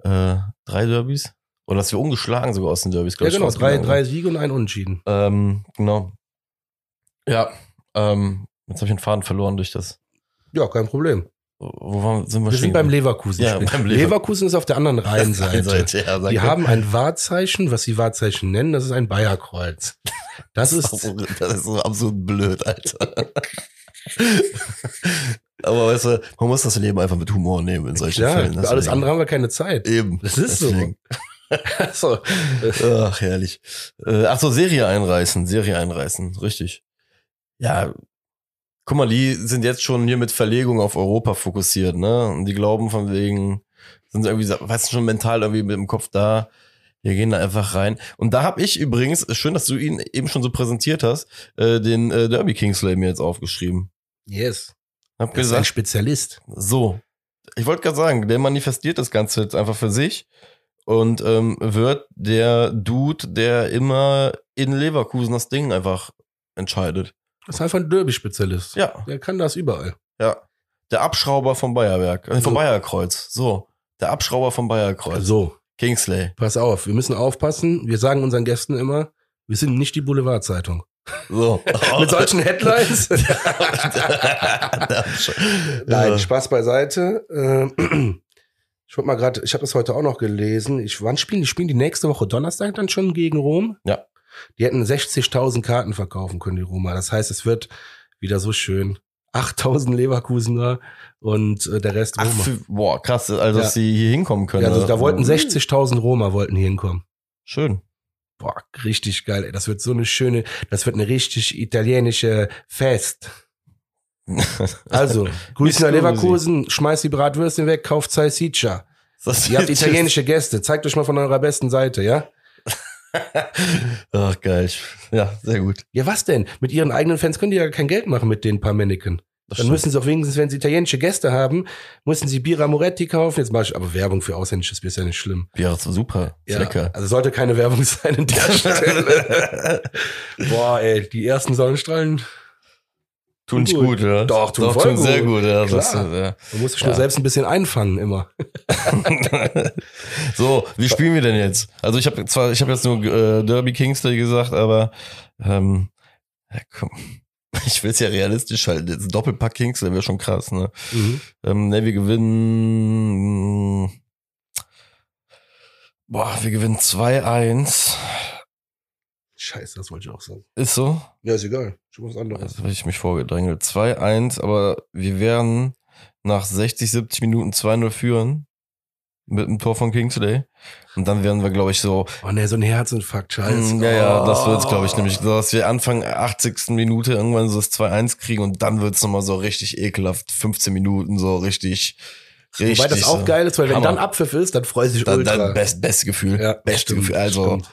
Speaker 2: äh, drei Derbys oder dass wir ungeschlagen sogar aus den Derbys,
Speaker 1: Ja,
Speaker 2: glaub ich,
Speaker 1: genau. Drei, drei Siege und ein Unentschieden.
Speaker 2: Ähm, genau. Ja, ähm, jetzt habe ich den Faden verloren durch das.
Speaker 1: Ja, kein Problem.
Speaker 2: wo waren, sind wir,
Speaker 1: Wir sind beim Leverkusen.
Speaker 2: Ja, beim Lever-
Speaker 1: Leverkusen ist auf der anderen (laughs) Rheinseite.
Speaker 2: Seite, ja,
Speaker 1: Die haben ein Wahrzeichen, was sie Wahrzeichen nennen, das ist ein Bayerkreuz. Das (laughs) ist,
Speaker 2: Das ist so absolut blöd, Alter. (laughs) Aber weißt du, man muss das Leben einfach mit Humor nehmen in solchen
Speaker 1: klar,
Speaker 2: Fällen.
Speaker 1: für alles andere haben wir keine Zeit.
Speaker 2: Eben.
Speaker 1: Das ist so.
Speaker 2: Deswegen.
Speaker 1: so.
Speaker 2: Ach, herrlich. Äh, ach so, Serie einreißen, Serie einreißen, richtig. Ja, guck mal, die sind jetzt schon hier mit Verlegung auf Europa fokussiert, ne? Und die glauben von wegen, sind irgendwie, weißt du, schon mental irgendwie mit dem Kopf da. Wir gehen da einfach rein. Und da habe ich übrigens, schön, dass du ihn eben schon so präsentiert hast, äh, den äh, Derby Kingsley mir jetzt aufgeschrieben.
Speaker 1: Yes.
Speaker 2: Hab
Speaker 1: Er ist ein
Speaker 2: gesagt,
Speaker 1: Spezialist.
Speaker 2: so. Ich wollte gerade sagen, der manifestiert das Ganze jetzt einfach für sich und ähm, wird der Dude, der immer in Leverkusen das Ding einfach entscheidet.
Speaker 1: Das ist einfach ein Derby-Spezialist.
Speaker 2: Ja,
Speaker 1: Der kann das überall.
Speaker 2: ja. Der Abschrauber vom Bayerwerk, äh, vom
Speaker 1: So.
Speaker 2: Bayerkreuz. So, der Abschrauber vom Bayerkreuz.
Speaker 1: So,
Speaker 2: Kingsley.
Speaker 1: pass auf, wir müssen aufpassen. Wir sagen unseren Gästen immer, wir sind nicht die Boulevardzeitung.
Speaker 2: So. (laughs)
Speaker 1: Mit solchen Headlines. (laughs) Nein, Spaß beiseite. Äh, (clears throat) Ich wollte mal gerade, ich habe das heute auch noch gelesen. Ich, wann spielen die? Spielen die nächste Woche Donnerstag dann schon gegen Rom?
Speaker 2: Ja.
Speaker 1: Die hätten 60.000 Karten verkaufen können, die Roma. Das heißt, es wird wieder so schön. 8.000 Leverkusener und äh, der Rest
Speaker 2: Ach,
Speaker 1: Roma.
Speaker 2: für, boah, krass, also
Speaker 1: Ja.
Speaker 2: dass sie hier hinkommen können.
Speaker 1: ja, also, da wollten 60.000 Roma wollten hier hinkommen.
Speaker 2: Schön.
Speaker 1: Boah, richtig geil. Ey. Das wird so eine schöne, das wird eine richtig italienische Fest. (laughs) Also, nach
Speaker 2: Scusi.
Speaker 1: Leverkusen, schmeißt die Bratwürstchen weg, kauft Salsiccia. Ihr habt italienische Gäste, zeigt euch mal von eurer besten Seite, ja? (laughs)
Speaker 2: Ach, geil. Ja, sehr gut.
Speaker 1: Ja, was denn? Mit ihren eigenen Fans können die ja kein Geld machen mit den paar.
Speaker 2: Das
Speaker 1: Dann
Speaker 2: stimmt.
Speaker 1: müssen sie auch wenigstens, wenn sie italienische Gäste haben, müssen sie Bira Moretti kaufen. Jetzt mache ich aber Werbung für ausländisches Bier, ist ja nicht schlimm.
Speaker 2: Ja, das war super. Ist
Speaker 1: Ja,
Speaker 2: lecker.
Speaker 1: Also sollte keine Werbung (laughs) sein an der (laughs) Stelle. Boah, ey, die ersten Sonnenstrahlen,
Speaker 2: Tun nicht
Speaker 1: Gut.
Speaker 2: ja.
Speaker 1: Doch, tun
Speaker 2: Doch, tun sehr
Speaker 1: gut.
Speaker 2: ja.
Speaker 1: Klar.
Speaker 2: Das, ja.
Speaker 1: man muss sich nur
Speaker 2: Ja.
Speaker 1: selbst ein bisschen einfangen immer. (laughs)
Speaker 2: so, wie spielen wir denn jetzt? Also ich habe zwar, ich habe jetzt nur äh, Derby Kingsley gesagt, aber ähm, ja, komm. (laughs) Ich will es ja realistisch halten. Jetzt ein Doppelpack Kingsley wäre schon krass, ne?
Speaker 1: Mhm.
Speaker 2: Ähm, ne, wir gewinnen. Boah, wir gewinnen 2-1.
Speaker 1: Scheiße, das wollte ich auch sagen.
Speaker 2: Ist so?
Speaker 1: Ja, ist egal. Schon was anderes.
Speaker 2: Jetzt habe ich mich vorgedrängelt. 2-1, aber wir werden nach 60, 70 Minuten 2-0 führen. Mit einem Tor von Kingsley. Und dann werden wir, glaube ich, so.
Speaker 1: Oh ne, so ein Herzinfarkt, scheiße.
Speaker 2: Mm, Ja, ja, das
Speaker 1: Oh.
Speaker 2: wird's, glaube ich, nämlich, so, dass wir Anfang 80. Minute irgendwann so das 2-1 kriegen und dann wird's nochmal so richtig ekelhaft. 15 Minuten so richtig, richtig.
Speaker 1: Wobei das auch
Speaker 2: so.
Speaker 1: geil ist, weil wenn
Speaker 2: Hammer.
Speaker 1: dann Abpfiff ist, dann freut sich
Speaker 2: Dann,
Speaker 1: ultra.
Speaker 2: dann best, beste Gefühl.
Speaker 1: ja,
Speaker 2: beste Gefühl. Also,
Speaker 1: stimmt.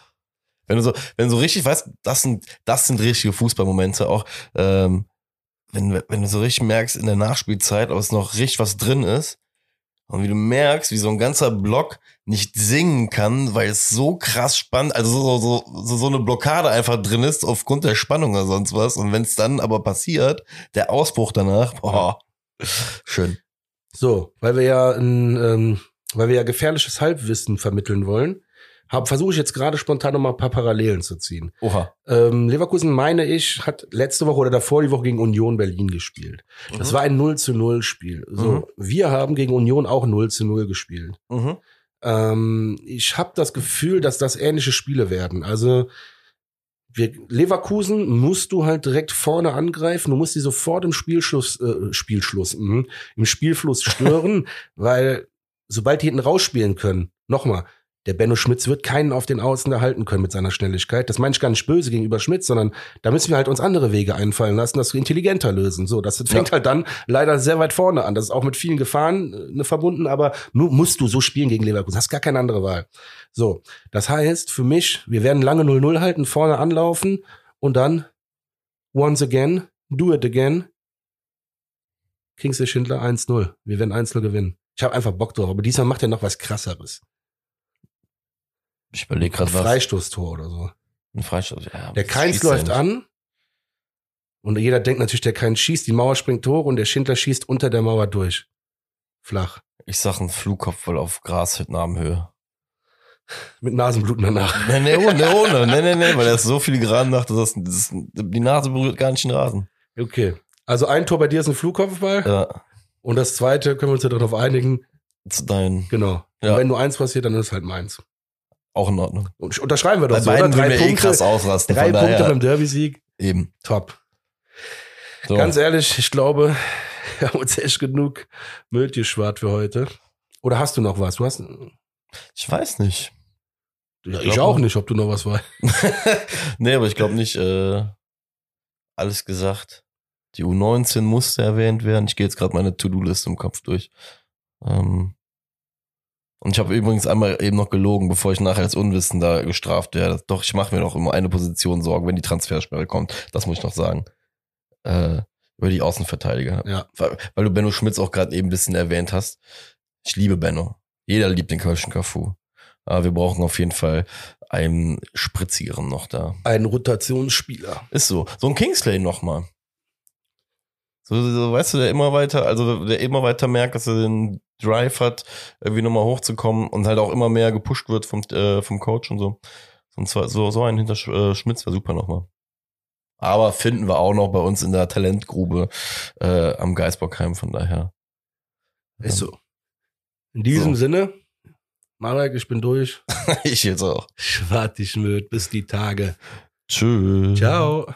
Speaker 2: Wenn du so, wenn du so richtig weißt, das sind, das sind richtige Fußballmomente auch, ähm, wenn, wenn du so richtig merkst in der Nachspielzeit, ob es noch richtig was drin ist und wie du merkst, wie so ein ganzer Block nicht singen kann, weil es so krass spannend, also so, so, so, so eine Blockade einfach drin ist aufgrund der Spannung oder sonst was und wenn es dann aber passiert, der Ausbruch danach, boah, schön.
Speaker 1: So, weil wir ja ein, ähm, weil wir ja gefährliches Halbwissen vermitteln wollen, versuche ich jetzt gerade spontan noch mal ein paar Parallelen zu ziehen.
Speaker 2: Oha.
Speaker 1: Ähm, Leverkusen, meine ich, hat letzte Woche oder davor die Woche gegen Union Berlin gespielt. Das
Speaker 2: Mhm.
Speaker 1: war ein 0 zu 0 Spiel. So,
Speaker 2: Mhm.
Speaker 1: wir haben gegen Union auch 0 zu 0 gespielt.
Speaker 2: Mhm.
Speaker 1: Ähm, ich habe das Gefühl, dass das ähnliche Spiele werden. Also wir, Leverkusen musst du halt direkt vorne angreifen. Du musst die sofort im Spielschluss, äh, Spielschluss, mh, im Spielfluss stören, (laughs) weil sobald die hinten rausspielen können, nochmal, der Benno Schmitz wird keinen auf den Außen erhalten können mit seiner Schnelligkeit. Das meine ich gar nicht böse gegenüber Schmitz, sondern da müssen wir halt uns andere Wege einfallen lassen, das intelligenter lösen. So, das fängt
Speaker 2: Ja.
Speaker 1: halt dann leider sehr weit vorne an. Das ist auch mit vielen Gefahren äh, ne, verbunden, aber nu, musst du so spielen gegen Leverkusen. Hast gar keine andere Wahl. So, das heißt für mich, wir werden lange 0-0 halten, vorne anlaufen und dann once again, do it again. Kingsley Schindler 1-0. Wir werden 1-0 gewinnen. Ich habe einfach Bock drauf, aber diesmal macht er noch was krasseres.
Speaker 2: Ich überlege
Speaker 1: Ein
Speaker 2: gerade was.
Speaker 1: Freistoßtor oder so.
Speaker 2: Ein Freistoß. Ja,
Speaker 1: Der Keins läuft
Speaker 2: nicht.
Speaker 1: an und jeder denkt natürlich, der Keins schießt, die Mauer springt hoch und der Schindler schießt unter der Mauer durch. Flach.
Speaker 2: Ich sag ein Flugkopfball auf Grashüttenarmhöhe.
Speaker 1: Mit Nasenbluten danach.
Speaker 2: Nee, nee, ohne, ohne. Nee, nee, nee, weil er ist so filigran macht, dass das, das, die Nase berührt gar nicht den Rasen.
Speaker 1: Okay. Also ein Tor bei dir ist ein Flugkopfball.
Speaker 2: Ja.
Speaker 1: Und das zweite können wir uns ja darauf einigen.
Speaker 2: Zu deinen.
Speaker 1: Genau.
Speaker 2: Ja.
Speaker 1: Und wenn nur eins passiert, dann ist es halt meins.
Speaker 2: Auch in Ordnung.
Speaker 1: Und unterschreiben wir doch
Speaker 2: Bei
Speaker 1: so, oder? Drei
Speaker 2: wir eh
Speaker 1: Punkte,
Speaker 2: krass ausrasten.
Speaker 1: drei Punkte
Speaker 2: daher,
Speaker 1: beim Derby-Sieg.
Speaker 2: Eben.
Speaker 1: Top.
Speaker 2: So.
Speaker 1: Ganz ehrlich, ich glaube, (laughs) wir haben uns echt genug Müll geschwart für heute. Oder hast du noch was? Du hast.
Speaker 2: ich weiß nicht.
Speaker 1: Ja,
Speaker 2: Ich
Speaker 1: ich auch nicht, ob du noch was weißt. (laughs)
Speaker 2: nee, aber ich glaube nicht, äh, alles gesagt. Die U19 musste erwähnt werden. Ich gehe jetzt gerade meine To-Do-Liste im Kopf durch. Ähm, und ich habe übrigens einmal eben noch gelogen, bevor ich nachher als Unwissender gestraft werde. Doch, ich mache mir noch immer eine Position Sorgen, wenn die Transfersperre kommt. Das muss ich noch sagen. Äh, über die Außenverteidiger.
Speaker 1: Ja.
Speaker 2: Weil, weil du Benno Schmitz auch gerade eben ein bisschen erwähnt hast. Ich liebe Benno. Jeder liebt den Kölschen Cafu. Aber wir brauchen auf jeden Fall einen spritzigeren noch da.
Speaker 1: Ein Rotationsspieler.
Speaker 2: Ist so. So ein Kingsley nochmal. So, so, weißt du, der immer weiter, also der immer weiter merkt, dass er den Drive hat, irgendwie nochmal hochzukommen und halt auch immer mehr gepusht wird vom, äh, vom Coach und so. Und zwar so, so ein hinter äh, Schmitz wäre super nochmal. Aber finden wir auch noch bei uns in der Talentgrube äh, am Geisbockheim, von daher.
Speaker 1: Ist so. In diesem
Speaker 2: So.
Speaker 1: Sinne, Marek, ich bin durch. (laughs)
Speaker 2: ich jetzt auch.
Speaker 1: Schwartig Müd, bis die Tage.
Speaker 2: Tschüss.
Speaker 1: Ciao.